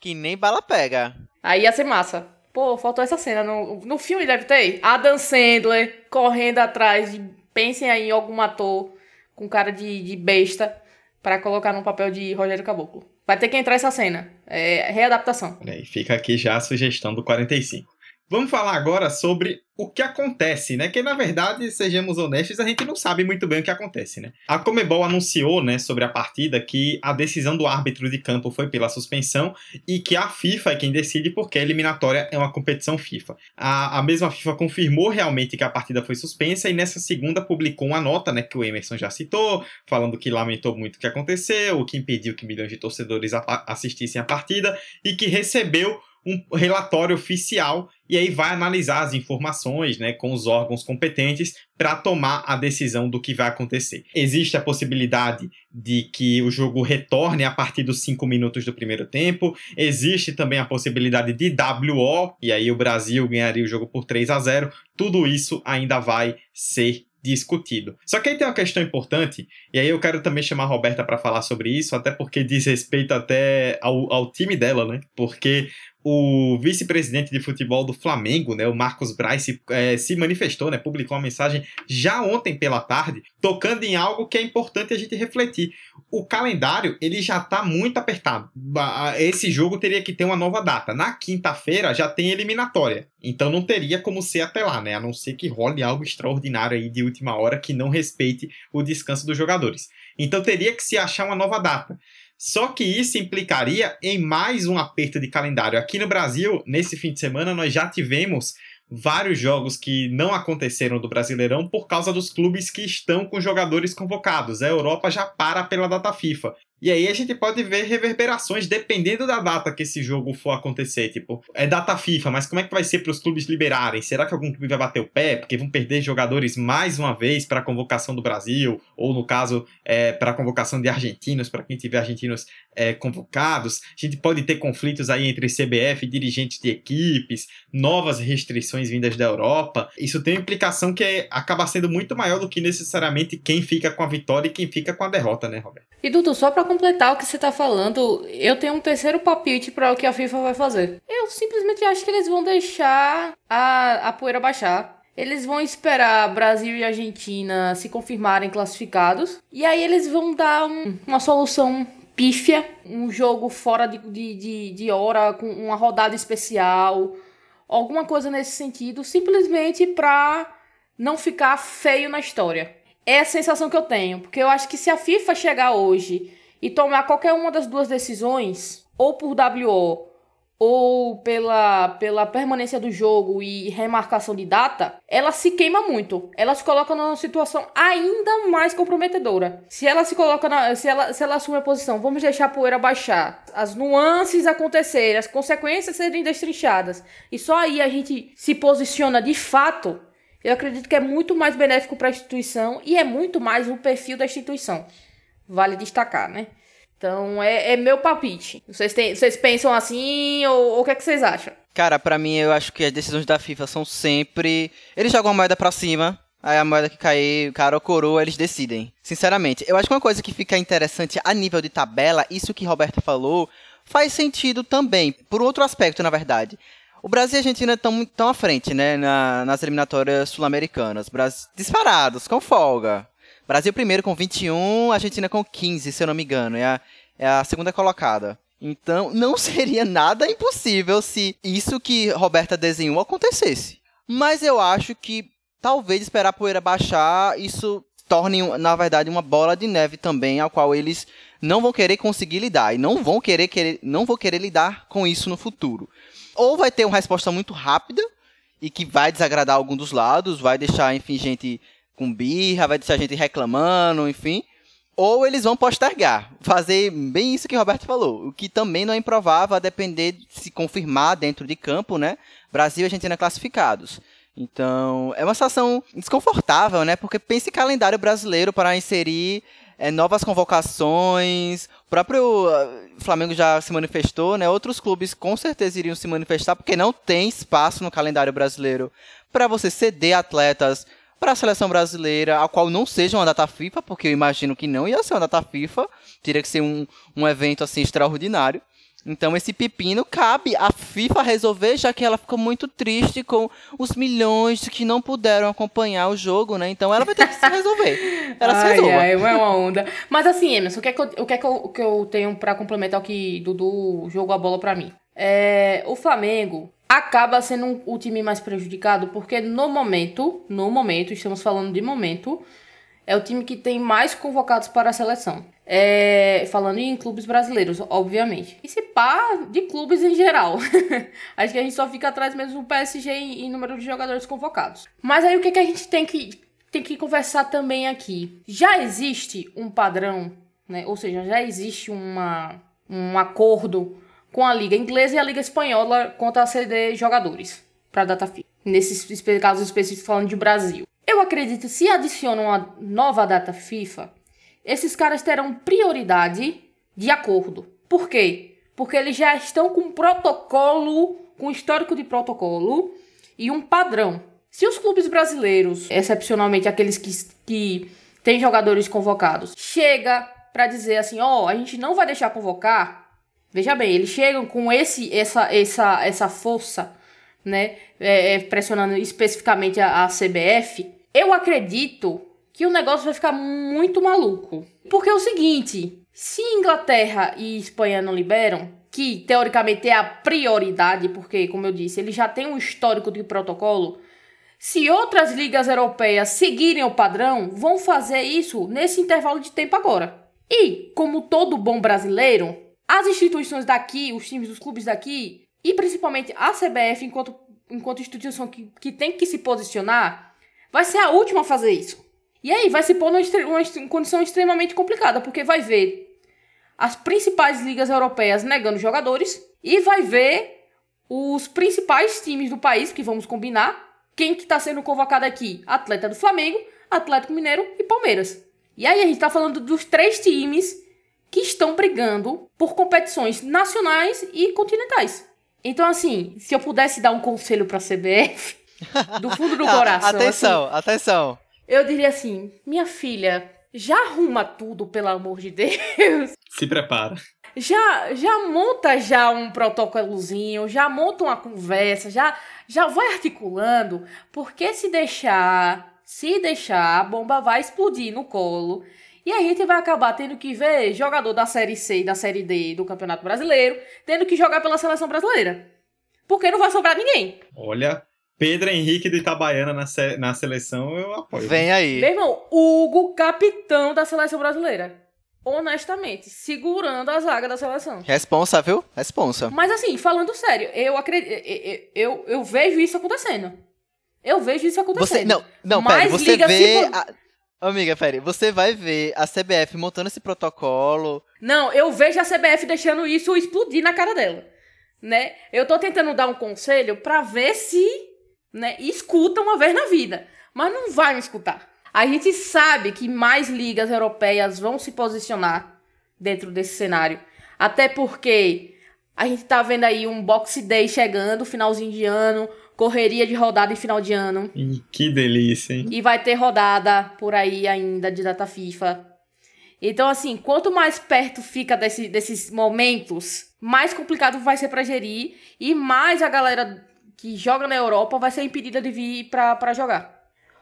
Que nem bala pega. Aí ia ser massa. Pô, faltou essa cena. No, no filme deve ter. Adam Sandler correndo atrás de. Pensem aí em algum ator com cara de, de besta para colocar no papel de Rogério Caboclo. Vai ter que entrar essa cena. É readaptação. E fica aqui já a sugestão do 45. Vamos falar agora sobre o que acontece, né? Que na verdade, sejamos honestos, a gente não sabe muito bem o que acontece, né? A Comebol anunciou, né, sobre a partida que a decisão do árbitro de campo foi pela suspensão e que a FIFA é quem decide porque a eliminatória é uma competição FIFA. A, a mesma FIFA confirmou realmente que a partida foi suspensa e nessa segunda publicou uma nota, né, que o Emerson já citou, falando que lamentou muito o que aconteceu, o que impediu que milhões de torcedores assistissem a partida e que recebeu um relatório oficial e aí vai analisar as informações né, com os órgãos competentes para tomar a decisão do que vai acontecer. Existe a possibilidade de que o jogo retorne a partir dos 5 minutos do primeiro tempo, existe também a possibilidade de WO, e aí o Brasil ganharia o jogo por 3 a 0 tudo isso ainda vai ser discutido. Só que aí tem uma questão importante, e aí eu quero também chamar a Roberta para falar sobre isso, até porque diz respeito até ao, ao time dela, né? Porque o vice-presidente de futebol do Flamengo, né, o Marcos Braz, se, é, se, manifestou, né, publicou uma mensagem já ontem pela tarde, tocando em algo que é importante a gente refletir. O calendário ele já está muito apertado. Esse jogo teria que ter uma nova data. Na quinta-feira já tem eliminatória, então não teria como ser até lá, né, a não ser que role algo extraordinário aí de última hora que não respeite o descanso dos jogadores. Então teria que se achar uma nova data. Só que isso implicaria em mais um aperto de calendário. Aqui no Brasil, nesse fim de semana, nós já tivemos vários jogos que não aconteceram do Brasileirão por causa dos clubes que estão com jogadores convocados. A Europa já para pela data FIFA. E aí a gente pode ver reverberações dependendo da data que esse jogo for acontecer. Tipo, é data FIFA, mas como é que vai ser para os clubes liberarem? Será que algum clube vai bater o pé? Porque vão perder jogadores mais uma vez para a convocação do Brasil, ou no caso, é, para a convocação de argentinos, para quem tiver argentinos é, convocados. A gente pode ter conflitos aí entre CBF dirigentes de equipes, novas restrições vindas da Europa. Isso tem uma implicação que é, acaba sendo muito maior do que necessariamente quem fica com a vitória e quem fica com a derrota, né, Roberto? E Dudu, só para completar o que você tá falando, eu tenho um terceiro palpite para o que a FIFA vai fazer. Eu simplesmente acho que eles vão deixar a, a poeira baixar. Eles vão esperar Brasil e Argentina se confirmarem classificados. E aí eles vão dar um, uma solução pífia. Um jogo fora de, de, de, de hora, com uma rodada especial. Alguma coisa nesse sentido. Simplesmente pra não ficar feio na história. É a sensação que eu tenho. Porque eu acho que se a FIFA chegar hoje e tomar qualquer uma das duas decisões, ou por WO ou pela, pela permanência do jogo e remarcação de data, ela se queima muito. Ela se coloca numa situação ainda mais comprometedora. Se ela se coloca na, se ela se ela assume a posição, vamos deixar a poeira baixar, as nuances acontecerem, as consequências serem destrinchadas, e só aí a gente se posiciona de fato. Eu acredito que é muito mais benéfico para a instituição e é muito mais o perfil da instituição. Vale destacar, né? Então é, é meu palpite. Vocês, têm, vocês pensam assim ou, o que, é que vocês acham? Cara, para mim eu acho que as decisões da FIFA são sempre. Eles jogam a moeda pra cima, aí a moeda que cair, cara ou coroa, eles decidem. Sinceramente, eu acho que uma coisa que fica interessante a nível de tabela, isso que Roberto falou, faz sentido também. Por outro aspecto, na verdade. O Brasil e a Argentina estão tão à frente, né, na, nas eliminatórias sul-americanas. Disparados, com folga. Brasil primeiro com 21, Argentina com 15, se eu não me engano. É a, é a segunda colocada. Então, [laughs] não seria nada impossível se isso que Roberta desenhou acontecesse. Mas eu acho que talvez esperar a poeira baixar, isso torne, na verdade, uma bola de neve também, ao qual eles não vão querer conseguir lidar. E não vão querer, querer, não vão querer lidar com isso no futuro. Ou vai ter uma resposta muito rápida e que vai desagradar algum dos lados, vai deixar, enfim, gente com birra, vai deixar a gente reclamando, enfim. Ou eles vão postergar, fazer bem isso que o Roberto falou, o que também não é improvável a depender de se confirmar dentro de campo, né? Brasil e Argentina classificados. Então, é uma situação desconfortável, né? Porque pense calendário brasileiro para inserir é, novas convocações. O próprio uh, Flamengo já se manifestou, né? Outros clubes com certeza iriam se manifestar, porque não tem espaço no calendário brasileiro para você ceder atletas para a seleção brasileira, a qual não seja uma data FIFA, porque eu imagino que não ia ser uma data FIFA, teria que ser um, um evento assim extraordinário. Então esse pepino cabe à FIFA resolver, já que ela ficou muito triste com os milhões que não puderam acompanhar o jogo, né? Então ela vai ter que se resolver. [laughs] Ela ai, se resolve. Ai, é uma onda. Mas assim, Emerson, o que é que eu, o que é que eu, que eu tenho para complementar o que Dudu jogou a bola para mim? É, o Flamengo acaba sendo o time mais prejudicado, porque no momento, no momento, estamos falando de momento, é o time que tem mais convocados para a seleção. É, falando em clubes brasileiros, obviamente. E se pá, de clubes em geral. [laughs] Acho que a gente só fica atrás mesmo do PSG em, em, número de jogadores convocados. Mas aí o que, que a gente tem que, tem que conversar também aqui? Já existe um padrão, né? Ou seja, já existe uma, um acordo com a Liga Inglesa e a Liga Espanhola quanto a ceder jogadores para a data FIFA. Nesses casos específicos falando de Brasil. Eu acredito se adicionam uma nova data FIFA, esses caras terão prioridade de acordo. Por quê? Porque eles já estão com um protocolo, com um histórico de protocolo e um padrão. Se os clubes brasileiros, excepcionalmente aqueles que, que têm jogadores convocados, chega para dizer assim, ó, oh, a gente não vai deixar convocar. Veja bem, eles chegam com esse, essa, essa, essa força, né, é, é pressionando especificamente a, a CBF. Eu acredito que o negócio vai ficar muito maluco. Porque é o seguinte: se Inglaterra e Espanha não liberam, que teoricamente é a prioridade, porque, como eu disse, ele já tem um histórico de protocolo. Se outras ligas europeias seguirem o padrão, vão fazer isso nesse intervalo de tempo agora. E, como todo bom brasileiro, as instituições daqui, os times dos clubes daqui, e principalmente a CBF, enquanto, enquanto instituição que, que tem que se posicionar, vai ser a última a fazer isso. E aí vai se pôr numa, numa condição extremamente complicada, porque vai ver as principais ligas europeias negando jogadores e vai ver os principais times do país, que vamos combinar, quem que tá sendo convocado aqui? Atleta do Flamengo, Atlético Mineiro e Palmeiras. E aí a gente tá falando dos três times que estão brigando por competições nacionais e continentais. Então, assim, se eu pudesse dar um conselho pra CBF, [laughs] do fundo do coração. atenção, assim, atenção eu diria assim: minha filha, já arruma tudo, pelo amor de Deus. [laughs] Se prepara. Já, já monta já um protocolozinho, já monta uma conversa, já, já vai articulando, porque se deixar, se deixar, a bomba vai explodir no colo. E a gente vai acabar tendo que ver jogador da Série C e da Série D do Campeonato Brasileiro tendo que jogar pela seleção brasileira. Porque não vai sobrar ninguém. Olha, Pedro Henrique do Itabaiana na, se na seleção, eu apoio. Vem aí. Meu irmão, Hugo, capitão da seleção brasileira. Honestamente, segurando a zaga da seleção. Responsa, viu? Responsa. Mas assim, falando sério, eu acredito. Eu, eu, eu, vejo isso acontecendo. Eu vejo isso acontecendo. Você, não, não, pera, você vê. A... Amiga, peraí, você vai ver a CBF montando esse protocolo. Não, eu vejo a CBF deixando isso explodir na cara dela. Né? Eu tô tentando dar um conselho para ver se né? Escuta uma vez na vida, mas não vai me escutar. A gente sabe que mais ligas europeias vão se posicionar dentro desse cenário. Até porque a gente tá vendo aí um Boxe Day chegando, finalzinho de ano, correria de rodada em final de ano. E que delícia, hein? E vai ter rodada por aí ainda de data FIFA. Então, assim, quanto mais perto fica desse, desses momentos, mais complicado vai ser para gerir e mais a galera que joga na Europa vai ser impedida de vir para jogar.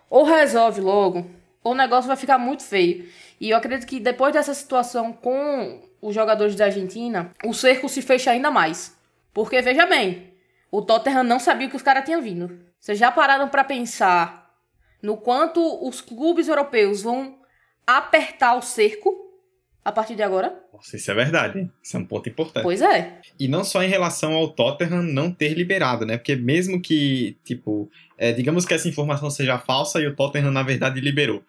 Ou resolve logo, ou o negócio vai ficar muito feio. E eu acredito que depois dessa situação com os jogadores da Argentina, o cerco se fecha ainda mais. Porque, veja bem, o Tottenham não sabia que os caras tinham vindo. Vocês já pararam para pensar no quanto os clubes europeus vão apertar o cerco a partir de agora? Nossa, isso é verdade. Isso é um ponto importante. Pois é. E não só em relação ao Tottenham não ter liberado, né? Porque mesmo que, tipo, é, digamos que essa informação seja falsa e o Tottenham, na verdade, liberou.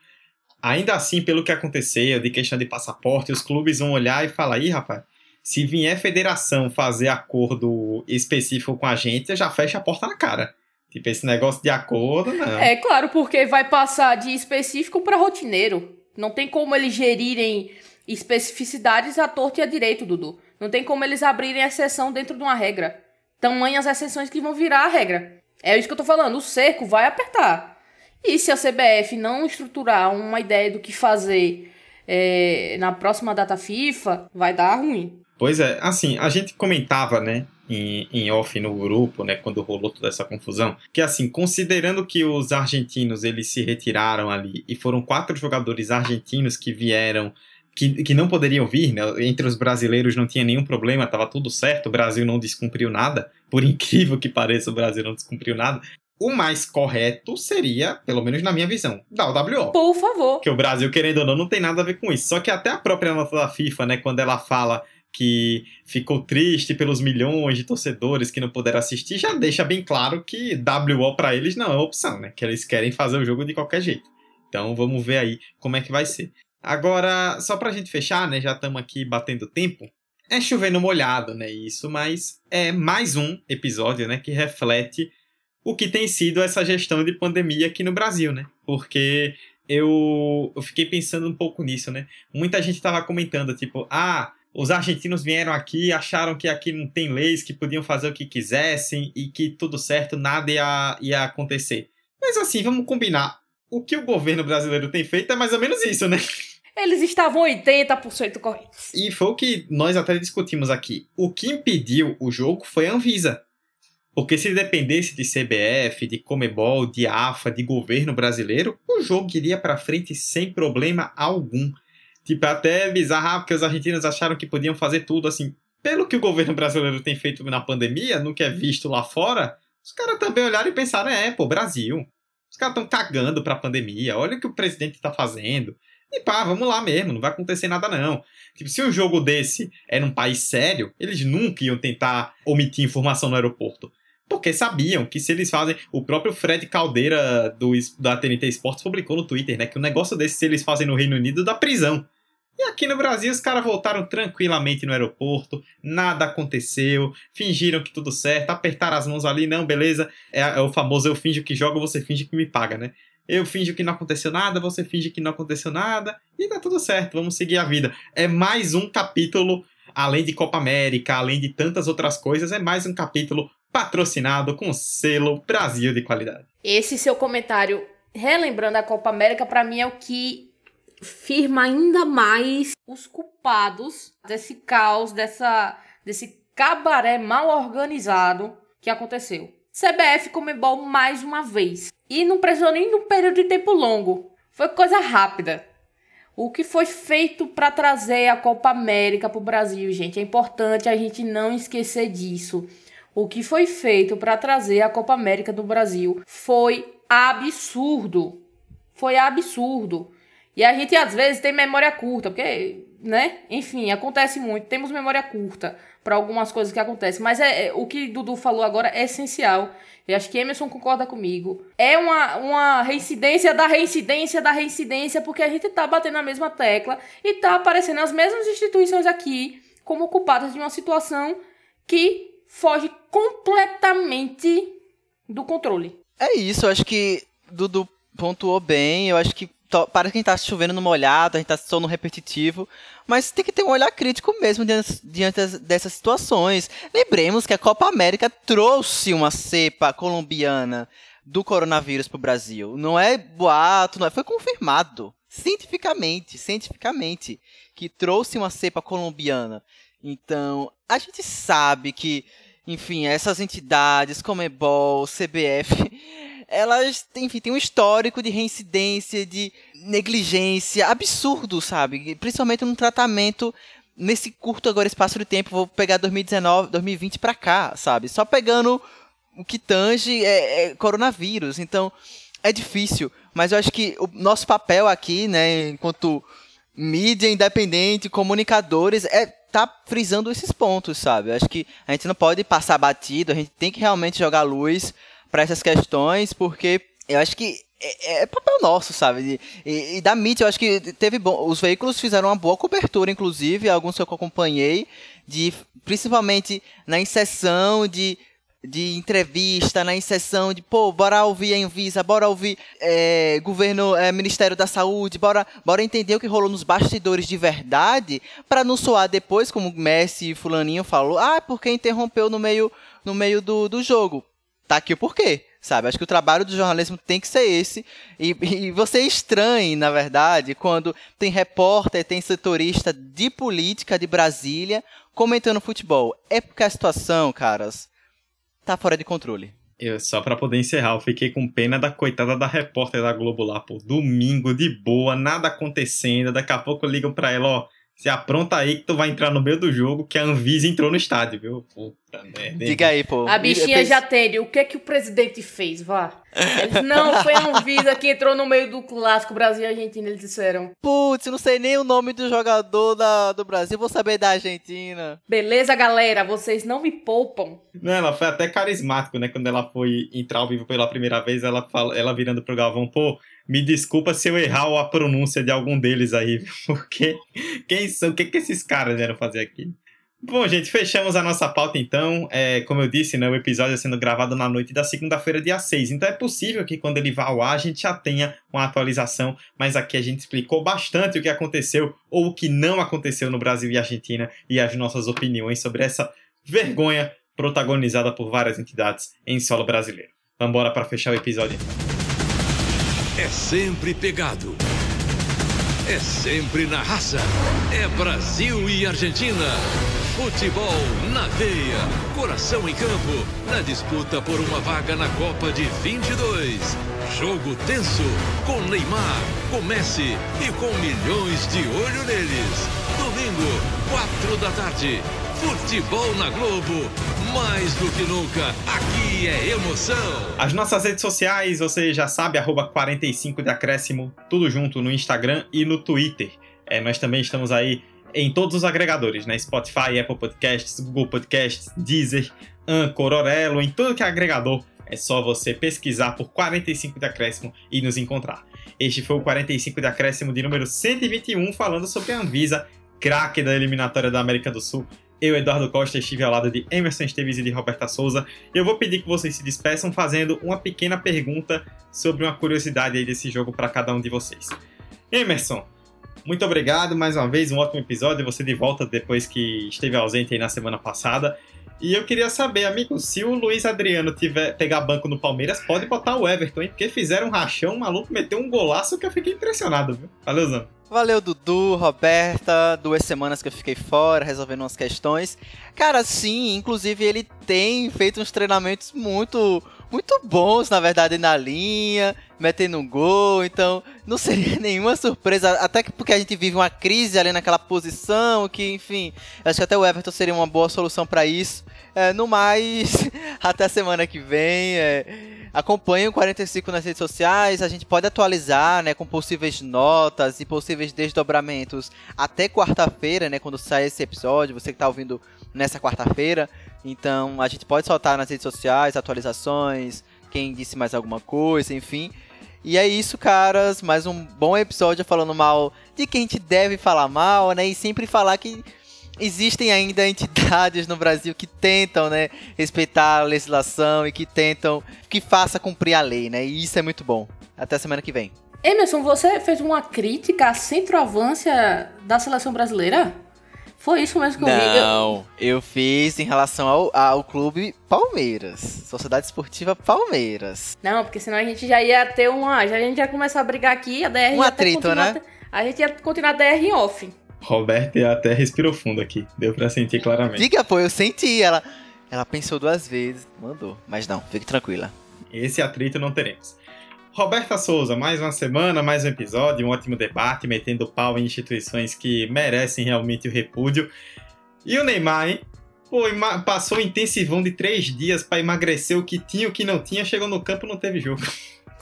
Ainda assim, pelo que aconteceu, de questão de passaporte, os clubes vão olhar e falar, ih, rapaz, se vier federação fazer acordo específico com a gente, já fecha a porta na cara. Tipo, esse negócio de acordo, não. É claro, porque vai passar de específico para rotineiro. Não tem como eles gerirem especificidades à torta e à direito, Dudu. Não tem como eles abrirem exceção dentro de uma regra. Tamanhas exceções que vão virar a regra. É isso que eu tô falando. O cerco vai apertar. E se a CBF não estruturar uma ideia do que fazer é, na próxima data FIFA, vai dar ruim. Pois é, assim, a gente comentava, né, em, em off no grupo, né, quando rolou toda essa confusão, que assim, considerando que os argentinos eles se retiraram ali e foram quatro jogadores argentinos que vieram que, que não poderiam vir, né? Entre os brasileiros não tinha nenhum problema, estava tudo certo, o Brasil não descumpriu nada. Por [laughs] incrível que pareça, o Brasil não descumpriu nada. O mais correto seria, pelo menos na minha visão, dar o WO. Por favor. Que o Brasil, querendo ou não, não tem nada a ver com isso. Só que até a própria nota da FIFA, né, quando ela fala que ficou triste pelos milhões de torcedores que não puderam assistir, já deixa bem claro que WO para eles não é opção, né? Que eles querem fazer o jogo de qualquer jeito. Então vamos ver aí como é que vai ser. Agora, só pra gente fechar, né? Já estamos aqui batendo tempo. É chovendo molhado, né? Isso, mas é mais um episódio, né? Que reflete o que tem sido essa gestão de pandemia aqui no Brasil, né? Porque eu, eu fiquei pensando um pouco nisso, né? Muita gente estava comentando, tipo, ah, os argentinos vieram aqui, acharam que aqui não tem leis, que podiam fazer o que quisessem e que tudo certo, nada ia, ia acontecer. Mas assim, vamos combinar. O que o governo brasileiro tem feito é mais ou menos isso, né? Eles estavam 80% corretos. E foi o que nós até discutimos aqui. O que impediu o jogo foi a Anvisa. Porque se dependesse de CBF, de Comebol, de AFA, de governo brasileiro, o jogo iria para frente sem problema algum. Tipo, até bizarro, ah, porque os argentinos acharam que podiam fazer tudo assim. Pelo que o governo brasileiro tem feito na pandemia, no que é visto lá fora, os caras também olharam e pensaram: é, pô, Brasil. Os caras estão cagando pra pandemia, olha o que o presidente tá fazendo. E pá, vamos lá mesmo, não vai acontecer nada não. Tipo, se um jogo desse era um país sério, eles nunca iam tentar omitir informação no aeroporto. Porque sabiam que se eles fazem. O próprio Fred Caldeira do, da TNT Sports publicou no Twitter, né? Que um negócio desse, se eles fazem no Reino Unido, dá prisão. E aqui no Brasil os caras voltaram tranquilamente no aeroporto, nada aconteceu, fingiram que tudo certo, apertaram as mãos ali, não, beleza, é, é o famoso eu finjo que jogo, você finge que me paga, né? Eu finjo que não aconteceu nada, você finge que não aconteceu nada, e tá tudo certo, vamos seguir a vida. É mais um capítulo, além de Copa América, além de tantas outras coisas, é mais um capítulo patrocinado com selo Brasil de qualidade. Esse seu comentário, relembrando a Copa América, para mim é o que firma ainda mais os culpados desse caos, dessa, desse cabaré mal organizado que aconteceu. CBF Comebol mais uma vez. E não precisou nem de um período de tempo longo. Foi coisa rápida. O que foi feito para trazer a Copa América para o Brasil, gente? É importante a gente não esquecer disso. O que foi feito para trazer a Copa América do Brasil foi absurdo. Foi absurdo. E a gente às vezes tem memória curta, porque, né? Enfim, acontece muito. Temos memória curta para algumas coisas que acontecem. Mas é, é, o que Dudu falou agora é essencial. Eu acho que Emerson concorda comigo. É uma, uma reincidência da reincidência da reincidência, porque a gente tá batendo na mesma tecla e tá aparecendo as mesmas instituições aqui como culpadas de uma situação que foge completamente do controle. É isso, eu acho que Dudu pontuou bem. Eu acho que parece que a gente tá chovendo no molhado, a gente tá só no repetitivo, mas tem que ter um olhar crítico mesmo diante, diante dessas situações. Lembremos que a Copa América trouxe uma cepa colombiana do coronavírus para o Brasil. Não é boato, não é, foi confirmado cientificamente, cientificamente, que trouxe uma cepa colombiana. Então, a gente sabe que, enfim, essas entidades, como Ebol, CBF, elas, enfim, têm um histórico de reincidência, de negligência absurdo, sabe? Principalmente no tratamento nesse curto agora espaço de tempo, vou pegar 2019, 2020 para cá, sabe? Só pegando o que tange é, é, coronavírus. Então, é difícil, mas eu acho que o nosso papel aqui, né, enquanto mídia independente, comunicadores, é tá frisando esses pontos, sabe? Eu acho que a gente não pode passar batido, a gente tem que realmente jogar luz para essas questões, porque eu acho que é, é papel nosso, sabe? E, e, da mídia, eu acho que teve bom. Os veículos fizeram uma boa cobertura, inclusive, alguns que eu acompanhei, de principalmente na inserção de, de entrevista, na inserção de, pô, bora ouvir a Envisa, bora ouvir é, governo, é, Ministério da Saúde, bora, bora entender o que rolou nos bastidores de verdade, para não soar depois, como Messi e Fulaninho falou, ah, porque interrompeu no meio, no meio do, do jogo tá aqui o porquê, sabe? Acho que o trabalho do jornalismo tem que ser esse. E, e você estranhe, na verdade, quando tem repórter, tem setorista de política de Brasília comentando futebol. É porque a situação, caras, tá fora de controle. Eu, só para poder encerrar, eu fiquei com pena da coitada da repórter da Globo lá, pô. Domingo, de boa, nada acontecendo. Daqui a pouco ligam pra ela, ó. Se apronta aí que tu vai entrar no meio do jogo, que a Anvisa entrou no estádio, viu? Puta merda. Diga aí, pô. A bichinha já atende. O que que o presidente fez? Vá. Eles, não, foi a Anvisa que entrou no meio do clássico Brasil e Argentina, eles disseram. Putz, não sei nem o nome do jogador da, do Brasil, vou saber da Argentina. Beleza, galera, vocês não me poupam. Não, ela foi até carismático, né? Quando ela foi entrar ao vivo pela primeira vez, ela, fala, ela virando pro Galvão, pô, me desculpa se eu errar a pronúncia de algum deles aí, [laughs] porque quem são, o que, que esses caras vieram fazer aqui? Bom, gente, fechamos a nossa pauta então. É, como eu disse, né, o episódio é sendo gravado na noite da segunda-feira, dia 6. Então é possível que quando ele vá ao ar a gente já tenha uma atualização, mas aqui a gente explicou bastante o que aconteceu ou o que não aconteceu no Brasil e Argentina e as nossas opiniões sobre essa vergonha protagonizada por várias entidades em solo brasileiro. Vamos embora para fechar o episódio então. É sempre pegado. É sempre na raça. É Brasil e Argentina. Futebol na veia. Coração em campo. Na disputa por uma vaga na Copa de 22. Jogo tenso. Com Neymar, com Messi e com milhões de olho neles. Domingo, quatro da tarde. Futebol na Globo. Mais do que nunca, aqui é emoção. As nossas redes sociais, você já sabe, arroba 45 de acréscimo, tudo junto no Instagram e no Twitter. É, nós também estamos aí em todos os agregadores, né? Spotify, Apple Podcasts, Google Podcasts, Deezer, Anchor, Orelo, em tudo que é agregador. É só você pesquisar por 45 de acréscimo e nos encontrar. Este foi o 45 de acréscimo de número 121, falando sobre a Anvisa, craque da eliminatória da América do Sul, eu, Eduardo Costa, estive ao lado de Emerson Esteves e de Roberta Souza. Eu vou pedir que vocês se despeçam fazendo uma pequena pergunta sobre uma curiosidade aí desse jogo para cada um de vocês. Emerson, muito obrigado mais uma vez, um ótimo episódio. Você de volta depois que esteve ausente aí na semana passada. E eu queria saber, amigo, se o Luiz Adriano tiver pegar banco no Palmeiras, pode botar o Everton, hein? Porque fizeram um rachão, o maluco meteu um golaço que eu fiquei impressionado, viu? Valeu, Zan. Valeu, Dudu, Roberta. Duas semanas que eu fiquei fora, resolvendo umas questões. Cara, sim, inclusive ele tem feito uns treinamentos muito muito bons, na verdade, na linha, metendo um gol, então não seria [laughs] nenhuma surpresa, até que porque a gente vive uma crise ali naquela posição, que enfim, acho que até o Everton seria uma boa solução para isso. É, no mais, [laughs] até a semana que vem. É, acompanhe o 45 nas redes sociais, a gente pode atualizar, né, com possíveis notas e possíveis desdobramentos até quarta-feira, né, quando sai esse episódio, você que está ouvindo nessa quarta-feira. Então, a gente pode soltar nas redes sociais atualizações, quem disse mais alguma coisa, enfim. E é isso, caras, mais um bom episódio falando mal de quem a gente deve falar mal, né, e sempre falar que existem ainda entidades no Brasil que tentam, né, respeitar a legislação e que tentam que faça cumprir a lei, né? E isso é muito bom. Até semana que vem. Emerson, você fez uma crítica à centroavância da seleção brasileira? Foi isso mesmo que eu vi. Não, eu fiz em relação ao, ao clube Palmeiras. Sociedade Esportiva Palmeiras. Não, porque senão a gente já ia ter uma. Já, a gente ia começar a brigar aqui, a DR Um atrito, né? A gente ia continuar a DR em off. Roberta até respirou fundo aqui. Deu pra sentir claramente. Diga, pô, eu senti. Ela, ela pensou duas vezes, mandou. Mas não, fique tranquila. Esse atrito não teremos. Roberta Souza, mais uma semana, mais um episódio, um ótimo debate, metendo pau em instituições que merecem realmente o repúdio. E o Neymar, hein? Pô, passou um intensivão de três dias para emagrecer o que tinha o que não tinha, chegou no campo não teve jogo.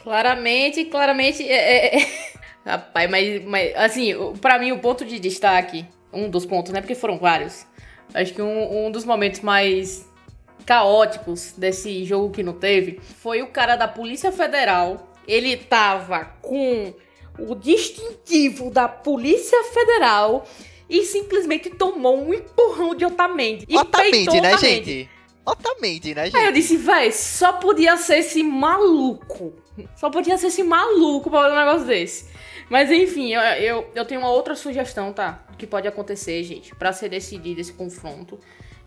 Claramente, claramente. É, é, é... [laughs] Rapaz, mas, mas assim, para mim o ponto de destaque, um dos pontos, né? Porque foram vários. Acho que um, um dos momentos mais caóticos desse jogo que não teve foi o cara da Polícia Federal. Ele tava com o distintivo da Polícia Federal e simplesmente tomou um empurrão de Otamendi. E Otamendi, né, Otamendi. gente? Otamendi, né, gente? Aí eu disse, véi, só podia ser esse maluco. Só podia ser esse maluco pra fazer um negócio desse. Mas enfim, eu, eu, eu, tenho uma outra sugestão, tá? Que pode acontecer, gente, para ser decidido esse confronto.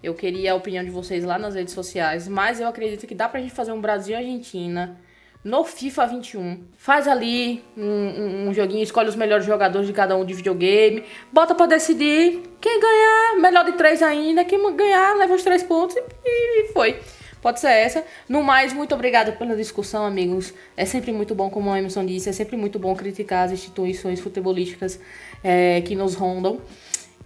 Eu queria a opinião de vocês lá nas redes sociais, mas eu acredito que dá pra gente fazer um Brasil e Argentina no FIFA 21. Faz ali um, um, um, joguinho, escolhe os melhores jogadores de cada um de videogame, bota para decidir quem ganhar, melhor de três ainda, quem ganhar leva os três pontos e, e foi. pode ser essa. No mais, muito obrigada pela discussão, amigos. É sempre muito bom, como o Emerson disse, é sempre muito bom criticar as instituições futebolísticas é, que nos rondam.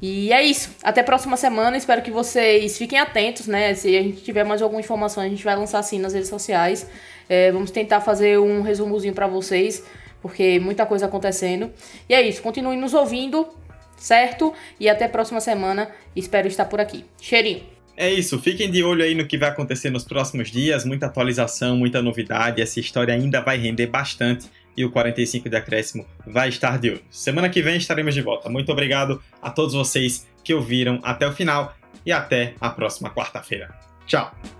E é isso. Até a próxima semana. Espero que vocês fiquem atentos, né? Se a gente tiver mais alguma informação, a gente vai lançar assim nas redes sociais. É, vamos tentar fazer um resumozinho para vocês, porque muita coisa acontecendo. E é isso. Continuem nos ouvindo, certo? E até a próxima semana. Espero estar por aqui. Cheirinho. É isso, fiquem de olho aí no que vai acontecer nos próximos dias, muita atualização, muita novidade, essa história ainda vai render bastante e o 45 de acréscimo vai estar de olho. Semana que vem estaremos de volta. Muito obrigado a todos vocês que ouviram até o final e até a próxima quarta-feira. Tchau!